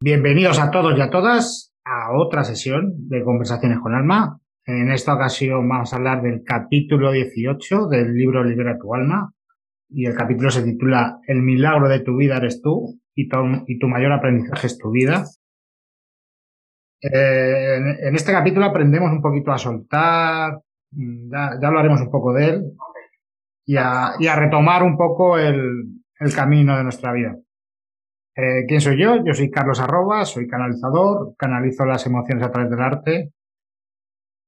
Bienvenidos a todos y a todas a otra sesión de Conversaciones con Alma. En esta ocasión vamos a hablar del capítulo 18 del libro Libera tu alma y el capítulo se titula El milagro de tu vida eres tú y tu, mayor aprendizaje es tu vida. Eh, en, este capítulo aprendemos un poquito a soltar, mm, ya, hablaremos un poco de él, y a, retomar un poco el camino de nuestra vida. Eh, ¿Quién soy yo? Yo soy Carlos Arroba, soy canalizador, canalizo las emociones a través del arte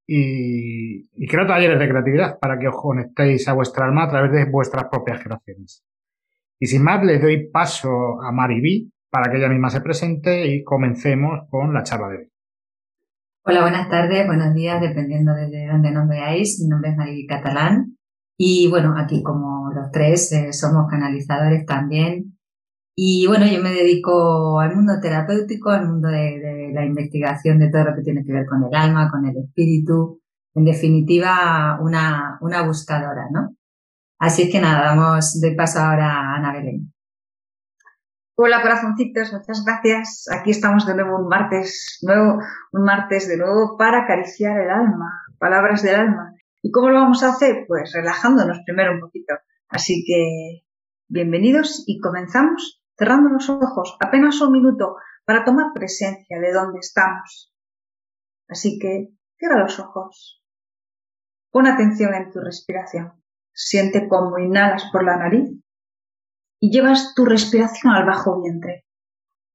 y, creo talleres de creatividad para que os conectéis a vuestra alma a través de vuestras propias creaciones. Y sin más, le doy paso a Mariví para que ella misma se presente y comencemos con la charla de hoy. Hola, buenas tardes, buenos días, dependiendo de dónde nos veáis. Mi nombre es Mariví Catalán y bueno, aquí como los tres eh, somos canalizadores también y bueno, yo me dedico al mundo terapéutico, al mundo de, la investigación de todo lo que tiene que ver con el alma, con el espíritu. En definitiva, una, una buscadora, ¿no? Así es que nada, damos de paso ahora a Ana Belén. Hola corazoncitos, muchas gracias. Aquí estamos de nuevo un martes nuevo, un martes de nuevo para acariciar el alma, palabras del alma. ¿Y cómo lo vamos a hacer? Pues relajándonos primero un poquito. Así que bienvenidos y comenzamos cerrando los ojos apenas un minuto para tomar presencia de dónde estamos. Así que cierra los ojos. Pon atención en tu respiración. Siente cómo inhalas por la nariz y llevas tu respiración al bajo vientre.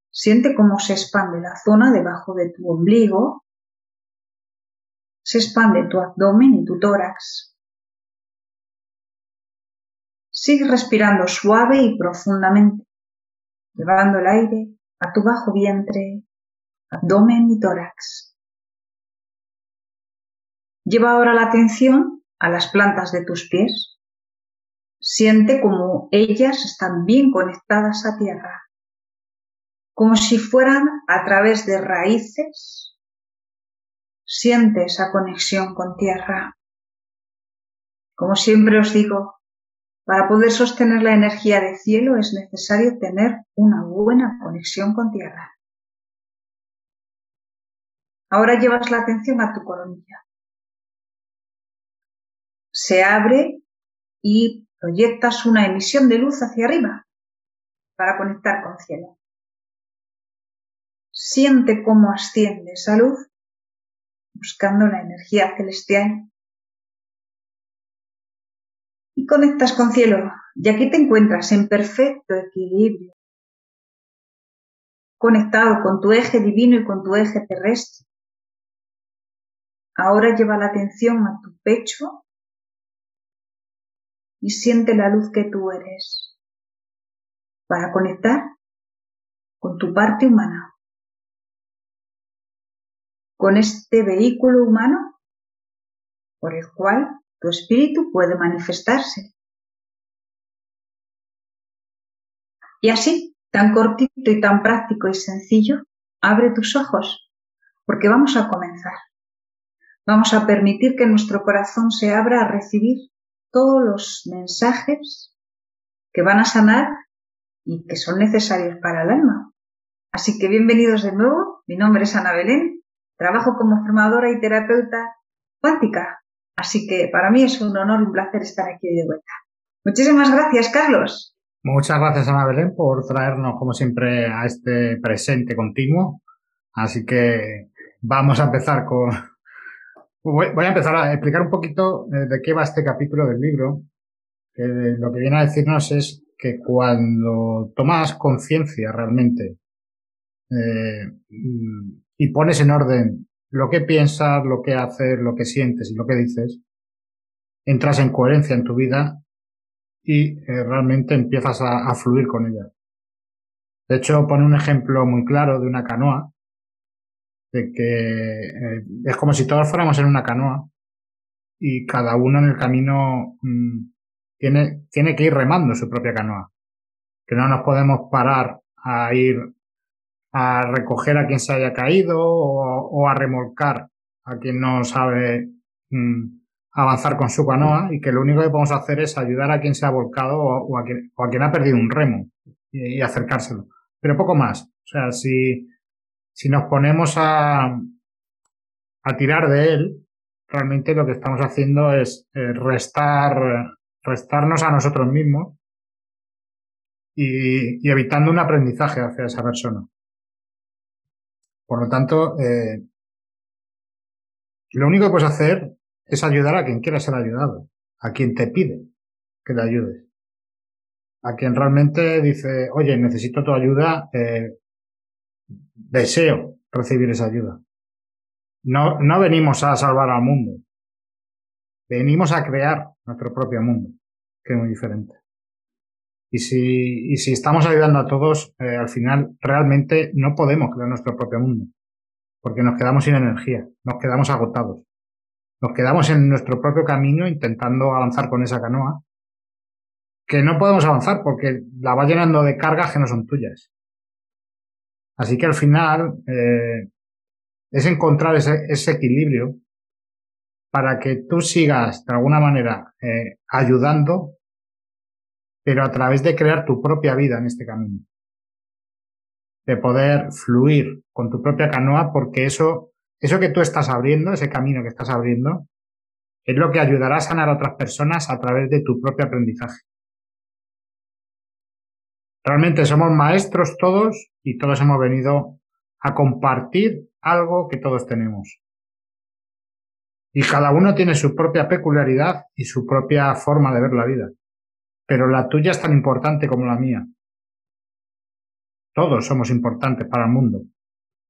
Siente cómo se expande la zona debajo de tu ombligo, se expande tu abdomen y tu tórax. Sigue respirando suave y profundamente llevando el aire a tu bajo vientre, abdomen y tórax. Lleva ahora la atención a las plantas de tus pies. Siente como ellas están bien conectadas a tierra, como si fueran a través de raíces. Siente esa conexión con tierra. Como siempre os digo, para poder sostener la energía de cielo es necesario tener una buena conexión con tierra. Ahora llevas la atención a tu coronilla. Se abre y proyectas una emisión de luz hacia arriba para conectar con cielo. Siente cómo asciende esa luz buscando la energía celestial y conectas con cielo, y aquí te encuentras en perfecto equilibrio, conectado con tu eje divino y con tu eje terrestre. Ahora lleva la atención a tu pecho y siente la luz que tú eres para conectar con tu parte humana, con este vehículo humano por el cual tu espíritu puede manifestarse. Y así, tan cortito y tan práctico y sencillo, abre tus ojos, porque vamos a comenzar. Vamos a permitir que nuestro corazón se abra a recibir todos los mensajes que van a sanar y que son necesarios para el alma. Así que bienvenidos de nuevo. Mi nombre es Ana Belén. Trabajo como formadora y terapeuta cuántica Así que para mí es un honor y un placer estar aquí de vuelta. Muchísimas gracias, Carlos. Muchas gracias, Ana Belén, por traernos, como siempre, a este presente continuo. Así que vamos a empezar con... Voy a empezar a explicar un poquito de qué va este capítulo del libro. Que lo que viene a decirnos es que cuando tomas conciencia realmente eh, y pones en orden lo que piensas, lo que haces, lo que sientes y lo que dices, entras en coherencia en tu vida y eh, realmente empiezas a, fluir con ella. De hecho, pone un ejemplo muy claro de una canoa, de que eh, es como si todos fuéramos en una canoa y cada uno en el camino mm, tiene, tiene que ir remando su propia canoa. Que no nos podemos parar a ir a recoger a quien se haya caído o, a remolcar a quien no sabe mm, avanzar con su canoa y que lo único que podemos hacer es ayudar a quien se ha volcado o, a, quien, ha perdido un remo y, acercárselo. Pero poco más. O sea, si si nos ponemos a, a tirar de él, realmente lo que estamos haciendo es eh, restar, restarnos a nosotros mismos y, evitando un aprendizaje hacia esa persona. Por lo tanto, eh, lo único que puedes hacer es ayudar a quien quiera ser ayudado, a quien te pide que le ayudes, a quien realmente dice, oye, necesito tu ayuda, eh, deseo recibir esa ayuda. No, no venimos a salvar al mundo, venimos a crear nuestro propio mundo, que es muy diferente. Y si, y si estamos ayudando a todos, eh, al final realmente no podemos crear nuestro propio mundo, porque nos quedamos sin energía, nos quedamos agotados, nos quedamos en nuestro propio camino intentando avanzar con esa canoa, que no podemos avanzar porque la va llenando de cargas que no son tuyas. Así que al final eh, es encontrar ese, ese, equilibrio para que tú sigas de alguna manera eh, ayudando pero a través de crear tu propia vida en este camino. De poder fluir con tu propia canoa, porque eso, eso que tú estás abriendo, ese camino que estás abriendo, es lo que ayudará a sanar a otras personas a través de tu propio aprendizaje. Realmente somos maestros todos y todos hemos venido a compartir algo que todos tenemos. Y cada uno tiene su propia peculiaridad y su propia forma de ver la vida pero la tuya es tan importante como la mía. Todos somos importantes para el mundo,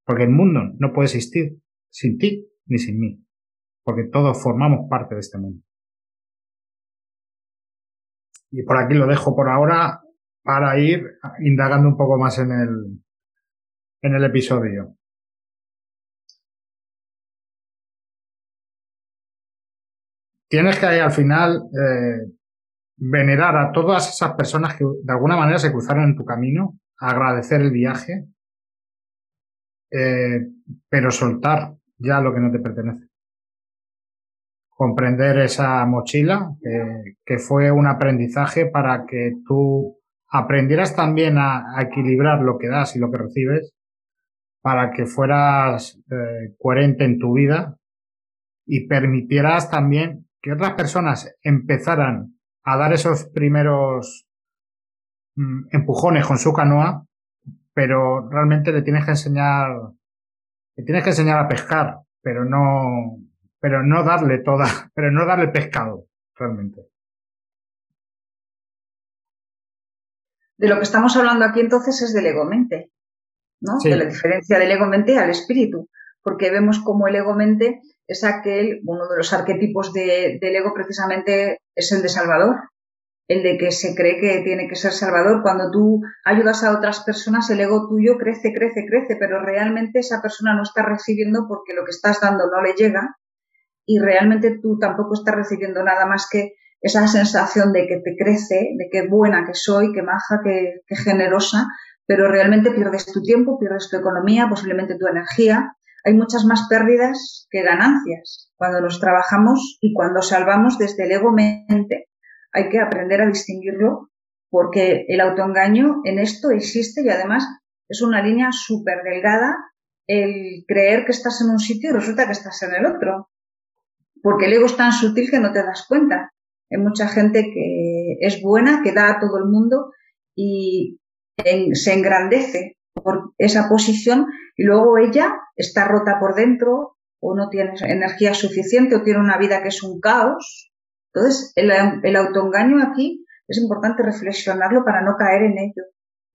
porque el mundo no puede existir sin ti ni sin mí, porque todos formamos parte de este mundo. Y por aquí lo dejo por ahora para ir indagando un poco más en el, en el episodio. Tienes que al final eh, venerar a todas esas personas que de alguna manera se cruzaron en tu camino, agradecer el viaje, eh, pero soltar ya lo que no te pertenece. Comprender esa mochila, que fue un aprendizaje para que tú aprendieras también a, equilibrar lo que das y lo que recibes, para que fueras eh, coherente en tu vida y permitieras también que otras personas empezaran a dar esos primeros mm, empujones con su canoa, pero realmente le tienes que enseñar, le tienes que enseñar a pescar, pero no, pero no darle toda, pero no darle pescado, realmente. De lo que estamos hablando aquí entonces es del ego-mente, ¿no? De la diferencia del ego-mente al espíritu, porque vemos como el ego-mente es aquel, uno de los arquetipos del ego precisamente es el de Salvador, el de que se cree que tiene que ser Salvador. Cuando tú ayudas a otras personas, el ego tuyo crece, crece, crece, pero realmente esa persona no está recibiendo porque lo que estás dando no le llega y realmente tú tampoco estás recibiendo nada más que esa sensación de que te crece, de qué buena que soy, qué maja, qué generosa, pero realmente pierdes tu tiempo, pierdes tu economía, posiblemente tu energía hay muchas más pérdidas que ganancias cuando nos trabajamos y cuando salvamos desde el ego-mente. Hay que aprender a distinguirlo porque el autoengaño en esto existe y además es una línea súper delgada el creer que estás en un sitio y resulta que estás en el otro. Porque el ego es tan sutil que no te das cuenta. Hay mucha gente que es buena, que da a todo el mundo y se engrandece por esa posición y luego ella está rota por dentro o no tiene energía suficiente o tiene una vida que es un caos. Entonces, el, el autoengaño aquí es importante reflexionarlo para no caer en ello,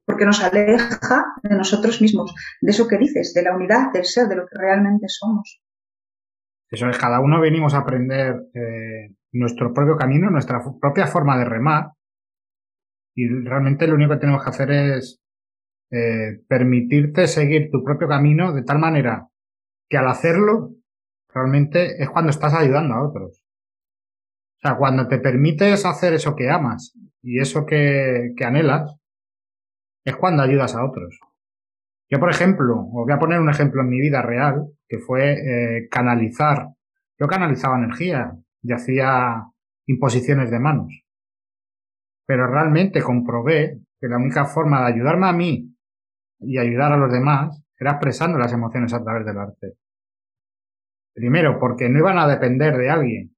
porque nos aleja de nosotros mismos, de eso que dices, de la unidad del ser, de lo que realmente somos. Eso es, cada uno venimos a aprender eh, nuestro propio camino, nuestra propia forma de remar, y realmente lo único que tenemos que hacer es eh, permitirte seguir tu propio camino de tal manera que al hacerlo realmente es cuando estás ayudando a otros. O sea, cuando te permites hacer eso que amas y eso que, anhelas, es cuando ayudas a otros. Yo, por ejemplo, os voy a poner un ejemplo en mi vida real, que fue eh, canalizar. Yo canalizaba energía y hacía imposiciones de manos. Pero realmente comprobé que la única forma de ayudarme a mí y ayudar a los demás era expresando las emociones a través del arte. Primero, porque no iban a depender de alguien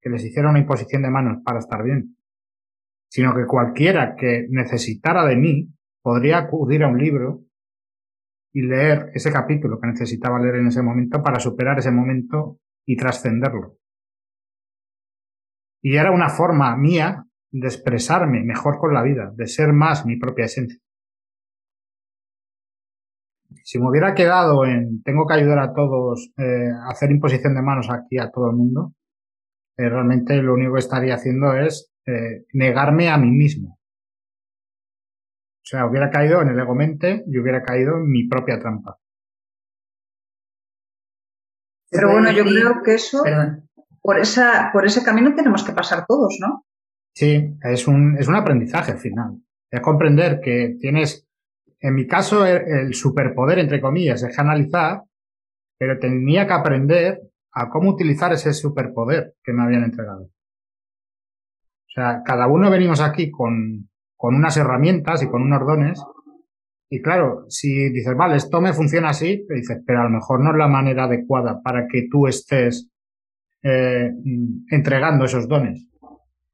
que les hiciera una imposición de manos para estar bien, sino que cualquiera que necesitara de mí podría acudir a un libro y leer ese capítulo que necesitaba leer en ese momento para superar ese momento y trascenderlo. Y era una forma mía de expresarme mejor con la vida, de ser más mi propia esencia. Si me hubiera quedado en tengo que ayudar a todos eh, a hacer imposición de manos aquí a todo el mundo, eh, realmente lo único que estaría haciendo es eh, negarme a mí mismo. O sea, hubiera caído en el ego mente y hubiera caído en mi propia trampa. Pero bueno, yo creo que eso, por, esa, por ese camino tenemos que pasar todos, ¿no? Sí, es un, es un aprendizaje al final. Es comprender que tienes, en mi caso, el, superpoder, entre comillas, es analizar, pero tenía que aprender a cómo utilizar ese superpoder que me habían entregado. O sea, cada uno venimos aquí con, con unas herramientas y con unos dones. Y claro, si dices, vale, esto me funciona así, dices, pero a lo mejor no es la manera adecuada para que tú estés eh, entregando esos dones.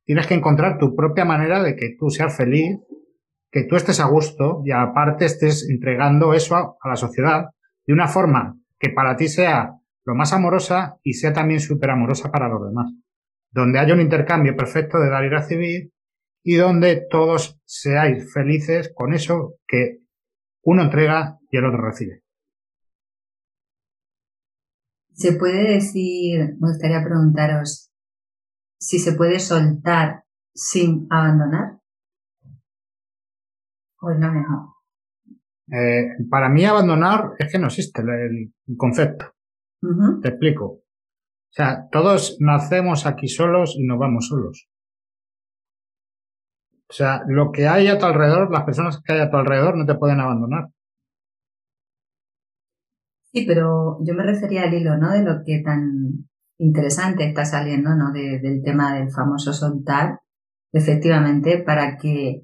Tienes que encontrar tu propia manera de que tú seas feliz, que tú estés a gusto y aparte estés entregando eso a, la sociedad de una forma que para ti sea lo más amorosa y sea también súper amorosa para los demás. Donde haya un intercambio perfecto de dar y recibir y donde todos seáis felices con eso que uno entrega y el otro recibe. ¿Se puede decir, me gustaría preguntaros, si se puede soltar sin abandonar? ¿O es lo mejor? Eh, para mí abandonar es que no existe el, concepto. Te explico. O sea, todos nacemos aquí solos y nos vamos solos. O sea, lo que hay a tu alrededor, las personas que hay a tu alrededor no te pueden abandonar. Sí, pero yo me refería al hilo, ¿no? De lo que tan interesante está saliendo, ¿no? del tema del famoso soltar, efectivamente, para que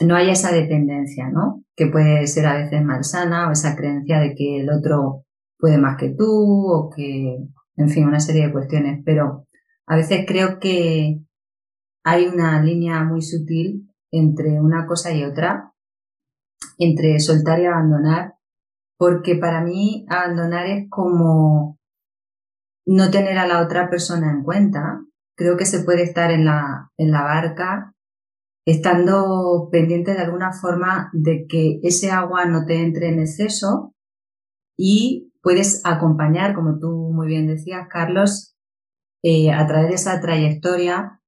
no haya esa dependencia, ¿no? Que puede ser a veces malsana o esa creencia de que el otro puede más que tú o que, en fin, una serie de cuestiones. Pero a veces creo que hay una línea muy sutil entre una cosa y otra, entre soltar y abandonar, porque para mí abandonar es como no tener a la otra persona en cuenta. Creo que se puede estar en la, en la barca estando pendiente de alguna forma de que ese agua no te entre en exceso y puedes acompañar, como tú muy bien decías, Carlos, eh, a través de esa trayectoria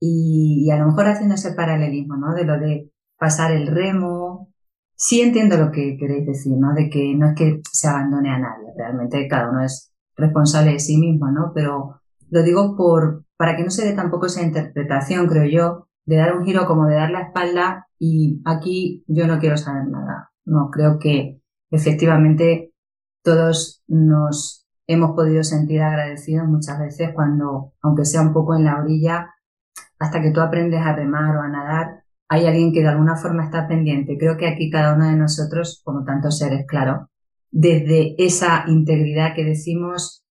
y, a lo mejor haciendo ese paralelismo, ¿no? De lo de pasar el remo. Sí entiendo lo que queréis decir, ¿no? De que no es que se abandone a nadie, realmente cada uno es responsable de sí mismo, ¿no? Pero lo digo por, para que no se dé tampoco esa interpretación, creo yo, de dar un giro como de dar la espalda y aquí yo no quiero saber nada. No, creo que efectivamente todos nos hemos podido sentir agradecidos muchas veces cuando, aunque sea un poco en la orilla, hasta que tú aprendes a remar o a nadar, hay alguien que de alguna forma está pendiente. Creo que aquí cada uno de nosotros, como tantos seres, claro, desde esa integridad que decimos,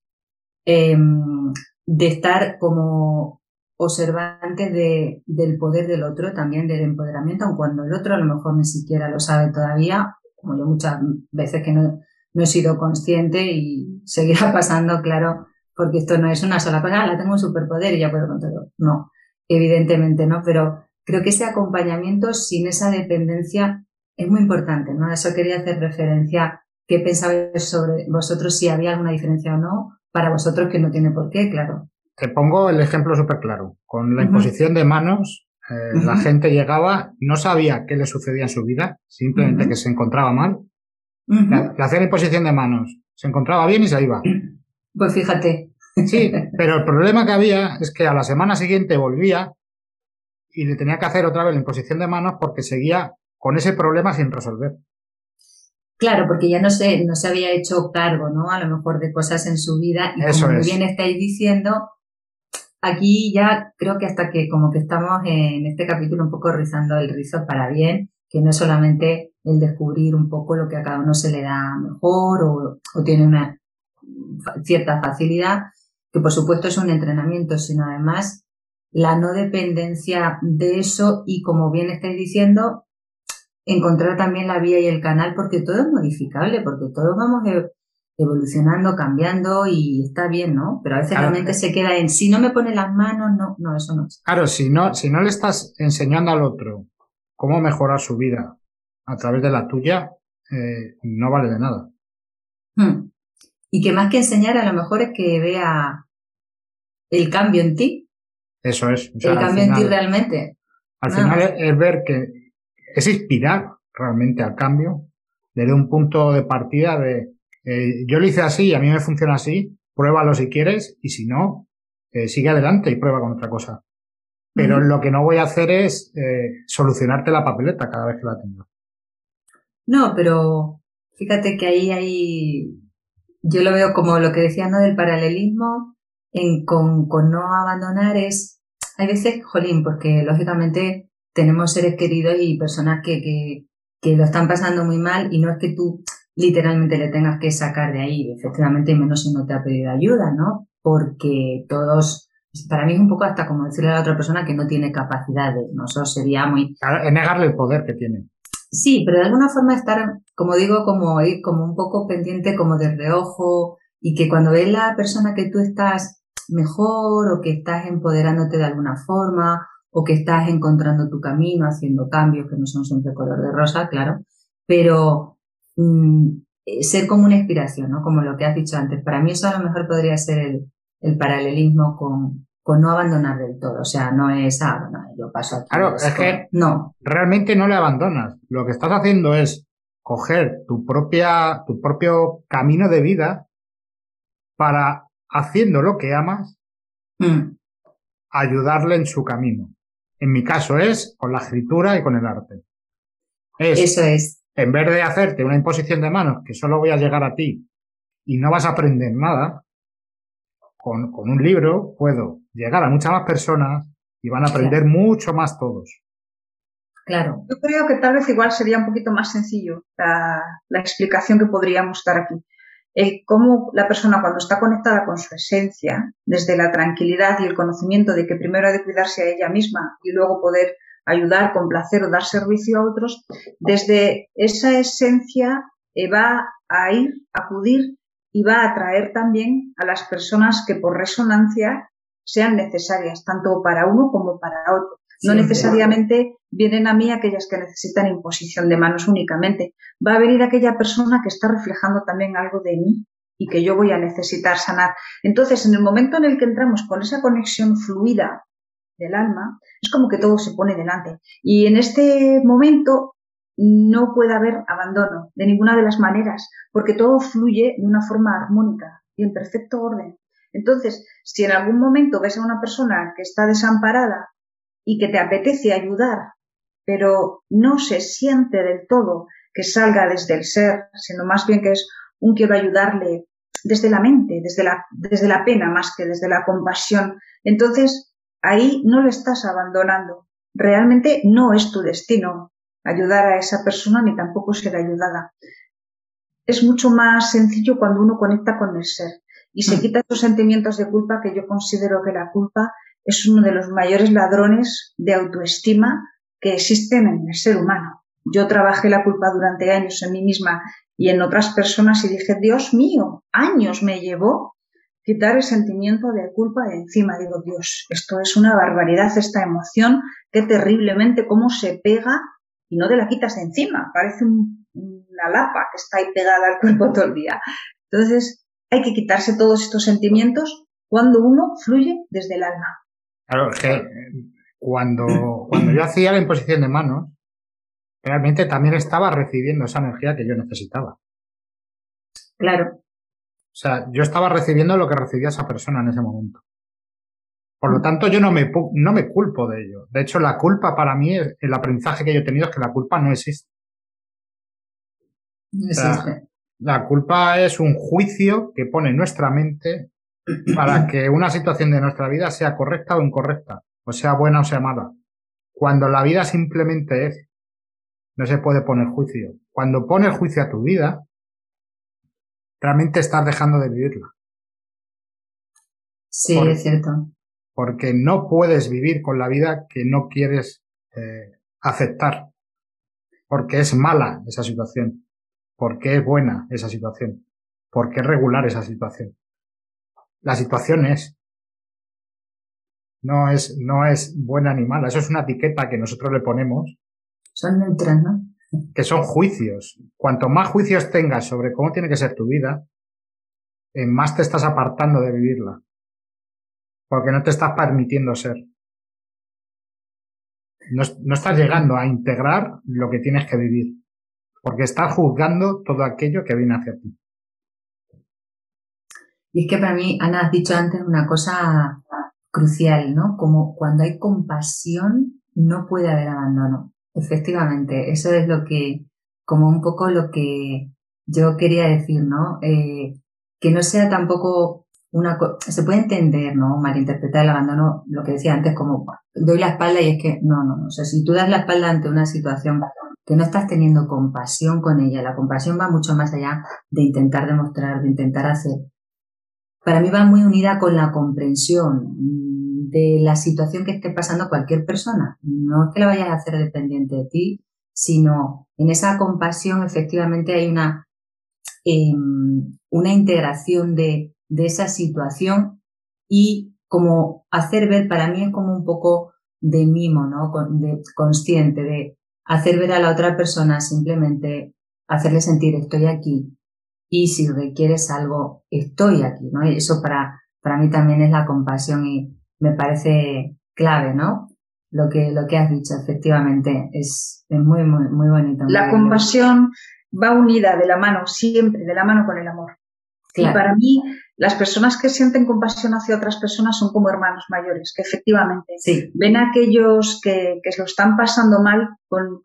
em, de estar como observantes de, del poder del otro, también del empoderamiento, aun cuando el otro a lo mejor ni siquiera lo sabe todavía, como yo muchas veces que no, no he sido consciente y seguirá pasando, claro, porque esto no es una sola cosa, ah, la tengo un superpoder y ya puedo con todo. No, evidentemente, ¿no? Pero creo que ese acompañamiento sin esa dependencia es muy importante, ¿no? A eso quería hacer referencia. ¿Qué pensabais sobre vosotros si había alguna diferencia o no? Para vosotros que no tiene por qué, claro. Te pongo el ejemplo súper claro. Con la imposición de manos, eh, la gente llegaba, no sabía qué le sucedía en su vida, simplemente que se encontraba mal. Le hacía la imposición de manos, se encontraba bien y se iba. Pues fíjate, Sí, pero el problema que había es que a la semana siguiente volvía y le tenía que hacer otra vez la imposición de manos porque seguía con ese problema sin resolver. Claro, porque ya no se, no se había hecho cargo, ¿no? A lo mejor de cosas en su vida. Y como muy bien estáis diciendo, aquí ya creo que hasta que como que estamos en este capítulo un poco rizando el rizo para bien, que no es solamente el descubrir un poco lo que a cada uno se le da mejor o, tiene una cierta facilidad, que por supuesto es un entrenamiento, sino además la no dependencia de eso y como bien estáis diciendo, encontrar también la vía y el canal porque todo es modificable, porque todos vamos e-, evolucionando, cambiando y está bien, ¿no? Pero a veces la mente se queda en si no me pone las manos, no, no, eso no. Claro, si no, si no le estás enseñando al otro cómo mejorar su vida a través de la tuya, eh, no vale de nada. Hmm. Y que más que enseñar, a lo mejor es que vea el cambio en ti. Eso es. el cambio en ti realmente. Al final es, ver que es inspirar realmente al cambio desde un punto de partida de eh, yo lo hice así y a mí me funciona así, pruébalo si quieres y si no, eh, sigue adelante y prueba con otra cosa. Pero lo que no voy a hacer es eh, solucionarte la papeleta cada vez que la tengo. No, pero fíjate que ahí hay, yo lo veo como lo que decía, ¿no? Del paralelismo en, con, con no abandonar es, hay veces, jolín, porque lógicamente tenemos seres queridos y personas que, que, que lo están pasando muy mal y no es que tú literalmente le tengas que sacar de ahí, efectivamente, menos si no te ha pedido ayuda, ¿no? Porque todos, para mí es un poco hasta como decirle a la otra persona que no tiene capacidades, ¿no? Eso sería muy... Es negarle el poder que tiene. Sí, pero de alguna forma estar, como digo, como ir como un poco pendiente, como de reojo, y que cuando ves la persona que tú estás mejor o que estás empoderándote de alguna forma o que estás encontrando tu camino, haciendo cambios que no son siempre color de rosa, claro, pero mm, ser como una inspiración, ¿no? Como lo que has dicho antes. Para mí eso a lo mejor podría ser el, el paralelismo con, con no abandonar del todo. O sea, no es, ah, bueno, yo paso aquí. Claro, es que no. realmente no le abandonas. Lo que estás haciendo es coger tu propia, tu propio camino de vida para, haciendo lo que amas, mm. ayudarle en su camino. En mi caso es con la escritura y con el arte. Eso es. En vez de hacerte una imposición de manos que solo voy a llegar a ti y no vas a aprender nada, con, con un libro puedo llegar a muchas más personas y van a aprender mucho más todos. Claro. Yo creo que tal vez igual sería un poquito más sencillo la, la explicación que podríamos dar aquí. El cómo la persona cuando está conectada con su esencia, desde la tranquilidad y el conocimiento de que primero ha de cuidarse a ella misma y luego poder ayudar, complacer o dar servicio a otros, desde esa esencia eh, va a ir, a acudir y va a atraer también a las personas que por resonancia sean necesarias, tanto para uno como para otro. No necesariamente vienen a mí aquellas que necesitan imposición de manos únicamente. Va a venir aquella persona que está reflejando también algo de mí y que yo voy a necesitar sanar. Entonces, en el momento en el que entramos con esa conexión fluida del alma, es como que todo se pone delante. Y en este momento no puede haber abandono de ninguna de las maneras, porque todo fluye de una forma armónica y en perfecto orden. Entonces, si en algún momento ves a una persona que está desamparada y que te apetece ayudar, pero no se siente del todo que salga desde el ser, sino más bien que es un quiero ayudarle desde la mente, desde la, desde la pena más que desde la compasión, entonces ahí no le estás abandonando. Realmente no es tu destino ayudar a esa persona ni tampoco ser ayudada. Es mucho más sencillo cuando uno conecta con el ser y se mm. quita esos sentimientos de culpa que yo considero que la culpa es uno de los mayores ladrones de autoestima que existen en el ser humano. Yo trabajé la culpa durante años en mí misma y en otras personas y dije, Dios mío, años me llevó quitar el sentimiento de culpa de encima. Digo, Dios, esto es una barbaridad, esta emoción, qué terriblemente cómo se pega y no te la quitas de encima. Parece una lapa que está ahí pegada al cuerpo todo el día. Entonces, hay que quitarse todos estos sentimientos cuando uno fluye desde el alma. Claro, es que cuando, cuando yo hacía la imposición de manos, realmente también estaba recibiendo esa energía que yo necesitaba. Claro. O sea, yo estaba recibiendo lo que recibía esa persona en ese momento. Por lo tanto, yo no me, no me culpo de ello. De hecho, la culpa para mí, el aprendizaje que yo he tenido es que la culpa no existe. No existe. la culpa es un juicio que pone nuestra mente para que una situación de nuestra vida sea correcta o incorrecta, o sea buena o sea mala. Cuando la vida simplemente es. no se puede poner juicio. Cuando pones juicio a tu vida, realmente estás dejando de vivirla. Sí, es cierto. Porque no puedes vivir con la vida que no quieres eh, aceptar. Porque es mala esa situación. Porque es buena esa situación. Porque es regular esa situación. La situación es. No es, no es buena ni mala. Eso es una etiqueta que nosotros le ponemos. Son neutras, ¿no? Que son juicios. Cuanto más juicios tengas sobre cómo tiene que ser tu vida, eh, más te estás apartando de vivirla. Porque no te estás permitiendo ser. No, no estás llegando a integrar lo que tienes que vivir. Porque estás juzgando todo aquello que viene hacia ti. Y es que para mí, Ana, has dicho antes una cosa crucial, ¿no? Como cuando hay compasión, no puede haber abandono. Efectivamente, eso es lo que, como un poco lo que yo quería decir, ¿no? Eh, que no sea tampoco una se puede entender, ¿no? Malinterpretar el abandono, lo que decía antes, como doy la espalda y es que no, no, no. O sea, si tú das la espalda ante una situación que no estás teniendo compasión con ella, la compasión va mucho más allá de intentar demostrar, de intentar hacer. Para mí va muy unida con la comprensión de la situación que esté pasando cualquier persona. No es que la vayas a hacer dependiente de ti, sino en esa compasión efectivamente hay una, em, una integración de, de esa situación y como hacer ver, para mí es como un poco de mimo, ¿no? De, consciente, de hacer ver a la otra persona simplemente hacerle sentir estoy aquí y si requieres algo, estoy aquí, ¿no? Eso para, para mí también es la compasión y me parece clave, ¿no? Lo que, lo que has dicho, efectivamente, es, es muy, muy, muy bonito. La compasión va unida de la mano, siempre, de la mano con el amor. Y para mí, las personas que sienten compasión hacia otras personas son como hermanos mayores, que efectivamente ven a aquellos que, que se lo están pasando mal con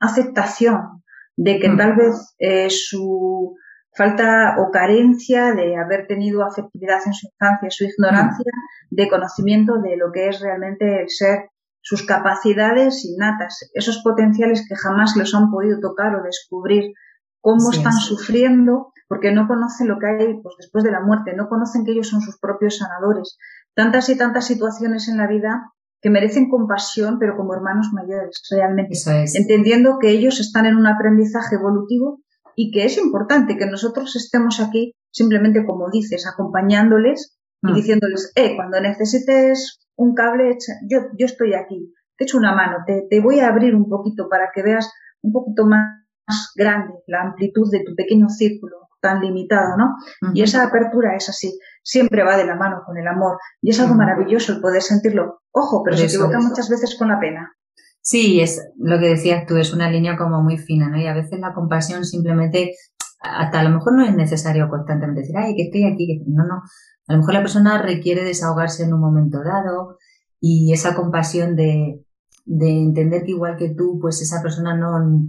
aceptación de que mm. tal vez eh, su falta o carencia de haber tenido afectividad en su infancia, su ignorancia de conocimiento de lo que es realmente el ser, sus capacidades innatas, esos potenciales que jamás los han podido tocar o descubrir, cómo están sufriendo porque no conocen lo que hay pues, después de la muerte, no conocen que ellos son sus propios sanadores. Tantas y tantas situaciones en la vida que merecen compasión, pero como hermanos mayores, realmente. Entendiendo que ellos están en un aprendizaje evolutivo y que es importante que nosotros estemos aquí simplemente, como dices, acompañándoles y mm. diciéndoles, eh, cuando necesites un cable, yo, yo estoy aquí, te echo una mano, te, te voy a abrir un poquito para que veas un poquito más grande la amplitud de tu pequeño círculo tan limitado, ¿no? Y esa apertura es así, siempre va de la mano con el amor. Y es algo maravilloso el poder sentirlo. Ojo, pero se equivoca muchas veces con la pena. Sí, es lo que decías tú, es una línea como muy fina, ¿no? Y a veces la compasión simplemente, hasta a lo mejor no es necesario constantemente decir, ay, que estoy aquí, que no, no. A lo mejor la persona requiere desahogarse en un momento dado y esa compasión de, de entender que igual que tú, pues esa persona no,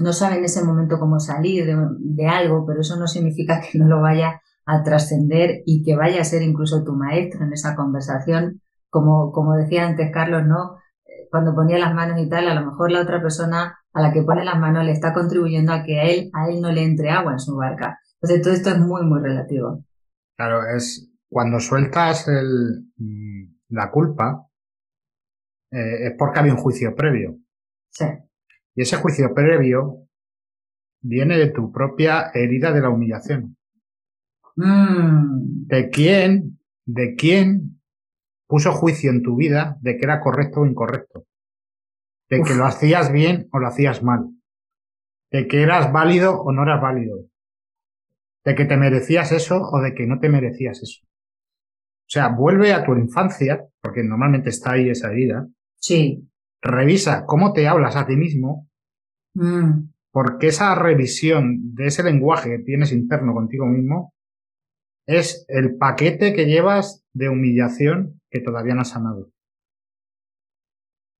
no sabe en ese momento cómo salir de, algo, pero eso no significa que no lo vaya a trascender y que vaya a ser incluso tu maestro en esa conversación. Como, como decía antes Carlos, ¿no? Cuando ponía las manos y tal, a lo mejor la otra persona a la que pone las manos le está contribuyendo a que a él, a él no le entre agua en su barca. Entonces todo esto es muy, muy relativo. Claro, es cuando sueltas el, mm, la culpa, eh, es porque había un juicio previo. Sí. Y ese juicio previo viene de tu propia herida de la humillación. Mm. ¿De quién, de quién puso juicio en tu vida de que era correcto o incorrecto? De que lo hacías bien o lo hacías mal. De que eras válido o no eras válido. De que te merecías eso o de que no te merecías eso. O sea, vuelve a tu infancia, porque normalmente está ahí esa herida. Sí revisa cómo te hablas a ti mismo, mm. porque esa revisión de ese lenguaje que tienes interno contigo mismo es el paquete que llevas de humillación que todavía no has sanado.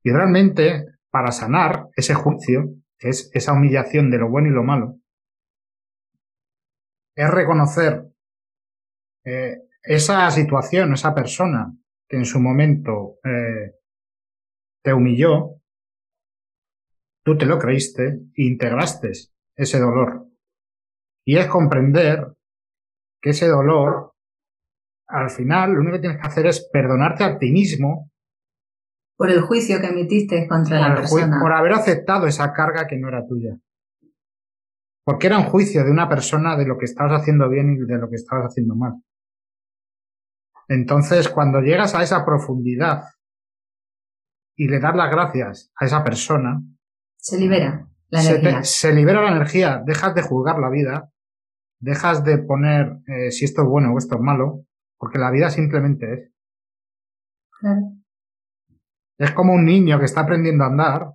Y realmente, para sanar ese juicio, que es esa humillación de lo bueno y lo malo, es reconocer eh, esa situación, esa persona que en su momento eh, te humilló tú te lo creíste e integraste ese dolor. Y es comprender que ese dolor, al final, lo único que tienes que hacer es perdonarte a ti mismo. Por el juicio que emitiste contra la persona. Por haber aceptado esa carga que no era tuya. Porque era un juicio de una persona de lo que estabas haciendo bien y de lo que estabas haciendo mal. Entonces, cuando llegas a esa profundidad y le das las gracias a esa persona, se libera la energía. Se, libera la energía, dejas de juzgar la vida, dejas de poner eh, si esto es bueno o esto es malo, porque la vida simplemente es. Es como un niño que está aprendiendo a andar.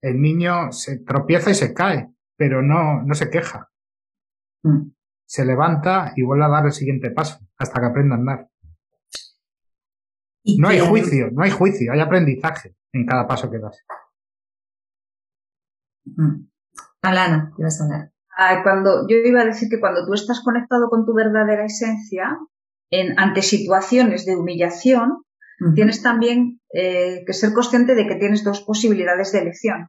El niño se tropieza y se cae, pero no, no se queja. Mm. Se levanta y vuelve a dar el siguiente paso hasta que aprenda a andar. No hay juicio, no hay juicio, hay aprendizaje en cada paso que das. Mm. Alana, ¿qué vas a hablar? Ah, cuando, yo iba a decir que cuando tú estás conectado con tu verdadera esencia, en, ante situaciones de humillación, tienes también eh, que ser consciente de que tienes dos posibilidades de elección.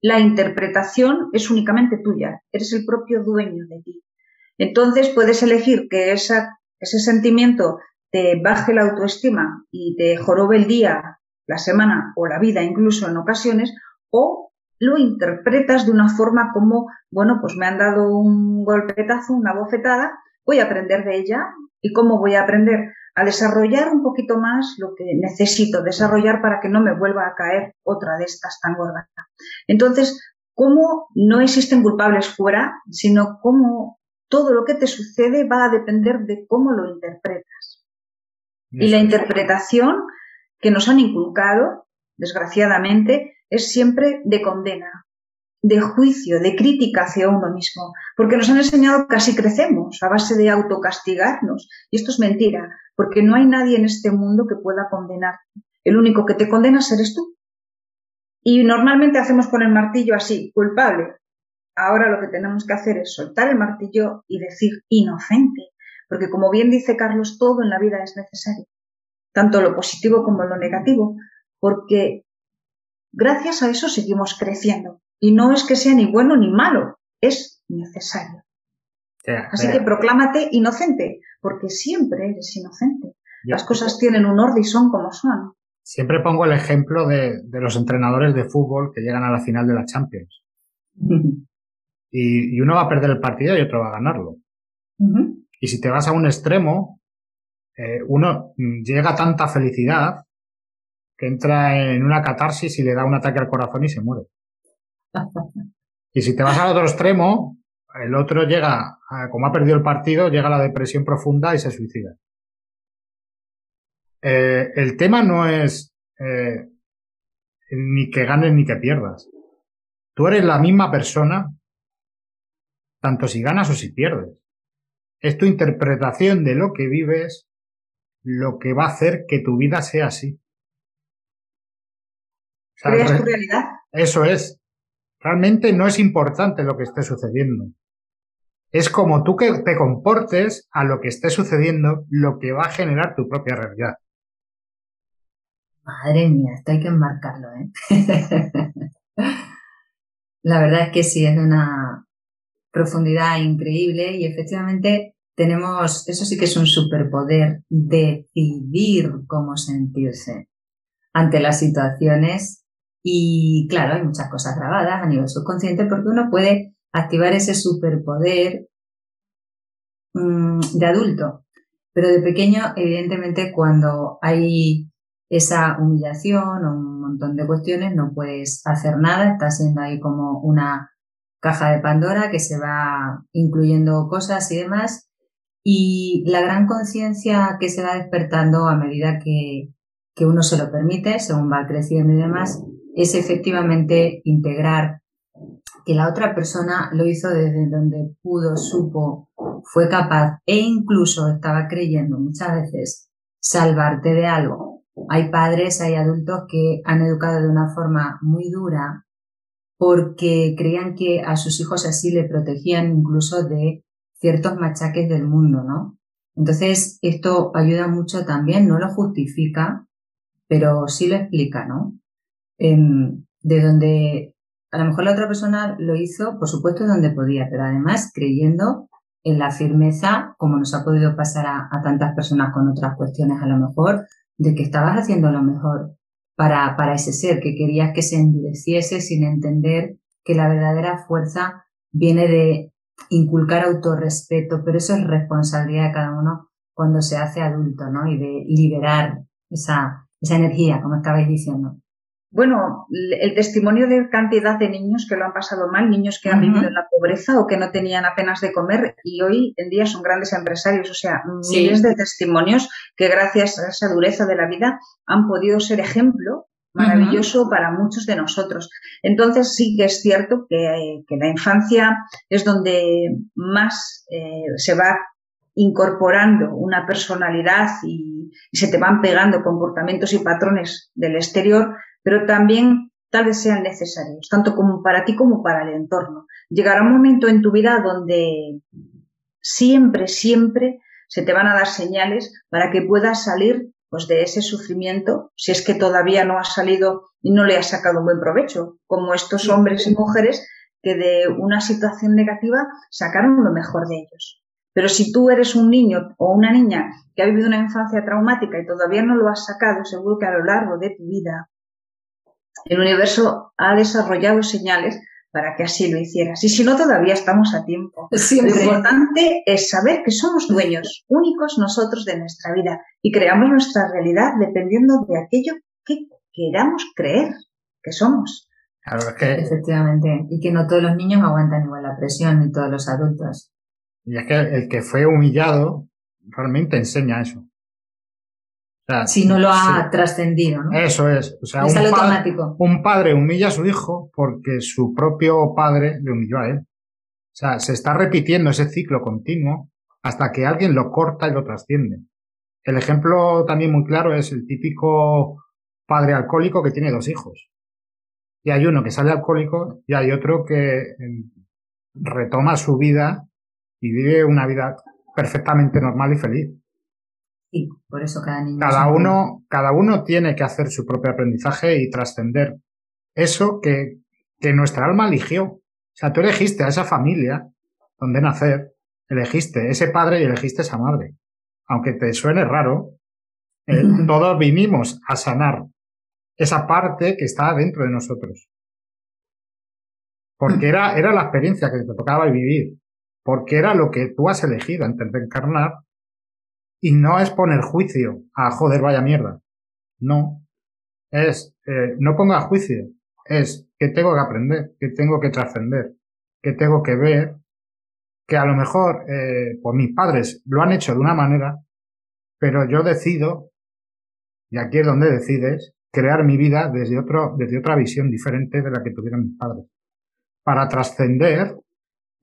La interpretación es únicamente tuya, eres el propio dueño de ti. Entonces puedes elegir que esa, ese sentimiento te baje la autoestima y te jorobe el día, la semana o la vida incluso en ocasiones, o lo interpretas de una forma como, bueno, pues me han dado un golpetazo, una bofetada, voy a aprender de ella y cómo voy a aprender a desarrollar un poquito más lo que necesito desarrollar para que no me vuelva a caer otra de estas tan gordas. Entonces, cómo no existen culpables fuera, sino cómo todo lo que te sucede va a depender de cómo lo interpretas. Y la interpretación que nos han inculcado, desgraciadamente, es siempre de condena, de juicio, de crítica hacia uno mismo, porque nos han enseñado que así crecemos, a base de autocastigarnos. Y esto es mentira, porque no hay nadie en este mundo que pueda condenarte. El único que te condena eres tú. Y normalmente hacemos con el martillo así, culpable. Ahora lo que tenemos que hacer es soltar el martillo y decir inocente, porque como bien dice Carlos, todo en la vida es necesario, tanto lo positivo como lo negativo, porque gracias a eso seguimos creciendo. Y no es que sea ni bueno ni malo, es necesario. Así que proclámate inocente, porque siempre eres inocente. Las cosas tienen un orden y son como son. Siempre pongo el ejemplo de, los entrenadores de fútbol que llegan a la final de la Champions. y, uno va a perder el partido y otro va a ganarlo. Y si te vas a un extremo, eh, uno llega a tanta felicidad que entra en una catarsis y le da un ataque al corazón y se muere. Y si te vas al otro extremo, el otro llega, como ha perdido el partido, llega a la depresión profunda y se suicida. Eh, el tema no es eh, ni que ganes ni que pierdas. Tú eres la misma persona, tanto si ganas o si pierdes. Es tu interpretación de lo que vives lo que va a hacer que tu vida sea así. ¿Creas tu realidad? Eso es. Realmente no es importante lo que esté sucediendo. Es como tú que te comportes a lo que esté sucediendo lo que va a generar tu propia realidad. Madre mía, esto hay que enmarcarlo, ¿eh? La verdad es que sí, es de una profundidad increíble y efectivamente tenemos, eso sí que es un superpoder, decidir cómo sentirse ante las situaciones y claro, hay muchas cosas grabadas a nivel subconsciente porque uno puede activar ese superpoder mm, de adulto. Pero de pequeño, evidentemente, cuando hay esa humillación o un montón de cuestiones, no puedes hacer nada, está siendo ahí como una caja de Pandora que se va incluyendo cosas y demás. Y la gran conciencia que se va despertando a medida que, que uno se lo permite, según va creciendo y demás, es efectivamente integrar que la otra persona lo hizo desde donde pudo, supo, fue capaz e incluso estaba creyendo muchas veces salvarte de algo. Hay padres, hay adultos que han educado de una forma muy dura porque creían que a sus hijos así le protegían incluso de ciertos machaques del mundo, ¿no? Entonces, esto ayuda mucho también, no lo justifica, pero sí lo explica, ¿no? De donde a lo mejor la otra persona lo hizo, por supuesto, donde podía, pero además creyendo en la firmeza, como nos ha podido pasar a, tantas personas con otras cuestiones, a lo mejor, de que estabas haciendo lo mejor para, para ese ser, que querías que se endureciese sin entender que la verdadera fuerza viene de inculcar autorrespeto, pero eso es responsabilidad de cada uno cuando se hace adulto, ¿no? Y de liberar esa, esa energía, como estabais diciendo bueno, el testimonio de cantidad de niños que lo han pasado mal, niños que han vivido en la pobreza o que no tenían apenas de comer y hoy en día son grandes empresarios, o sea, miles de testimonios que gracias a esa dureza de la vida han podido ser ejemplo maravilloso para muchos de nosotros. Entonces sí que es cierto que, la infancia es donde más eh, se va incorporando una personalidad y, se te van pegando comportamientos y patrones del exterior pero también tal vez sean necesarios, tanto como para ti como para el entorno. Llegará un momento en tu vida donde siempre, siempre se te van a dar señales para que puedas salir pues de ese sufrimiento, si es que todavía no has salido y no le has sacado un buen provecho, como estos hombres y mujeres que de una situación negativa sacaron lo mejor de ellos. Pero si tú eres un niño o una niña que ha vivido una infancia traumática y todavía no lo has sacado, seguro que a lo largo de tu vida el universo ha desarrollado señales para que así lo hicieras. Y si no, todavía estamos a tiempo. Lo importante es saber que somos dueños únicos nosotros de nuestra vida y creamos nuestra realidad dependiendo de aquello que queramos creer que somos. Efectivamente. Y que no todos los niños aguantan igual la presión, ni todos los adultos. Y es que el que fue humillado realmente enseña eso si no lo ha trascendido, ¿no? Eso es. O sea, un, automático. un padre humilla a su hijo porque su propio padre le humilló a él. O sea, se está repitiendo ese ciclo continuo hasta que alguien lo corta y lo trasciende. El ejemplo también muy claro es el típico padre alcohólico que tiene dos hijos. Y hay uno que sale alcohólico y hay otro que em, retoma su vida y vive una vida perfectamente normal y feliz. Sí, por eso cada niño. Cada uno, cada uno tiene que hacer su propio aprendizaje y trascender eso que, que nuestra alma eligió. O sea, tú elegiste a esa familia donde nacer, elegiste ese padre y elegiste esa madre. Aunque te suene raro, eh, todos vinimos a sanar esa parte que está dentro de nosotros. Porque era, era la experiencia que te tocaba vivir. Porque era lo que tú has elegido antes de encarnar y no es poner juicio a joder, vaya mierda. No. Es, eh, no ponga juicio. Es que tengo que aprender, que tengo que trascender, que tengo que ver que a lo mejor, pues mis padres lo han hecho de una manera, pero yo decido, y aquí es donde decides, crear mi vida desde otro, desde otra visión diferente de la que tuvieron mis padres. Para trascender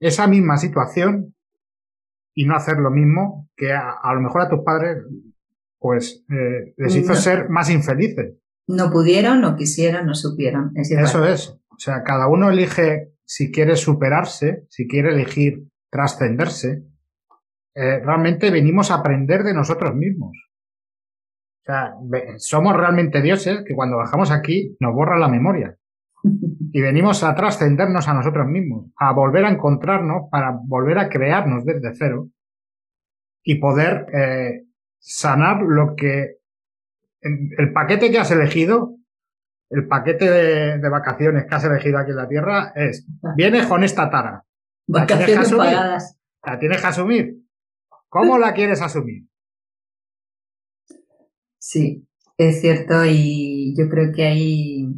esa misma situación y no hacer lo mismo que a, lo mejor a tus padres pues eh, les hizo ser más infelices. No pudieron, no quisieron, no supieron. Eso es. O sea, cada uno elige si quiere superarse, si quiere elegir trascenderse. Eh, realmente venimos a aprender de nosotros mismos. O sea, somos realmente dioses que cuando bajamos aquí nos borra la memoria. Y venimos a trascendernos a nosotros mismos, a volver a encontrarnos para volver a crearnos desde cero y poder eh, sanar lo que el paquete que has elegido, el paquete de, vacaciones que has elegido aquí en la Tierra es, vienes con esta tara. Vacaciones pagadas. La tienes que asumir. ¿Cómo la quieres asumir? Sí, es cierto y yo creo que ahí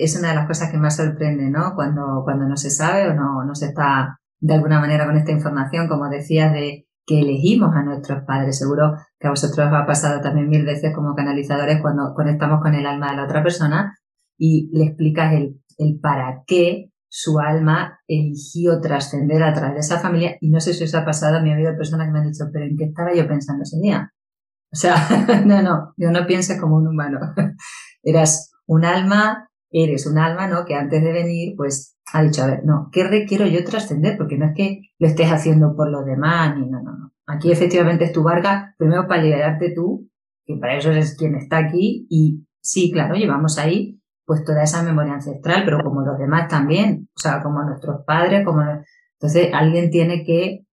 es una de las cosas que más sorprende, ¿no? Cuando, cuando no se sabe o no, no se está de alguna manera con esta información, como decías, de que elegimos a nuestros padres. Seguro que a vosotros os ha pasado también mil veces como canalizadores cuando conectamos con el alma de la otra persona y le explicas el, el para qué su alma eligió trascender a través de esa familia. Y no sé si os ha pasado, a mí ha habido personas que me han dicho, pero ¿en qué estaba yo pensando ese día? O sea, no, no, yo no pienso como un humano. Eras un alma eres un alma, ¿no? Que antes de venir, pues ha dicho, a ver, no, ¿qué requiero yo trascender? Porque no es que lo estés haciendo por lo demás, ni no, no, no. Aquí efectivamente es tu barca, primero para liberarte tú, que para eso eres quien está aquí, y sí, claro, llevamos ahí, pues toda esa memoria ancestral, pero como los demás también, o sea, como nuestros padres, como... Entonces, alguien tiene que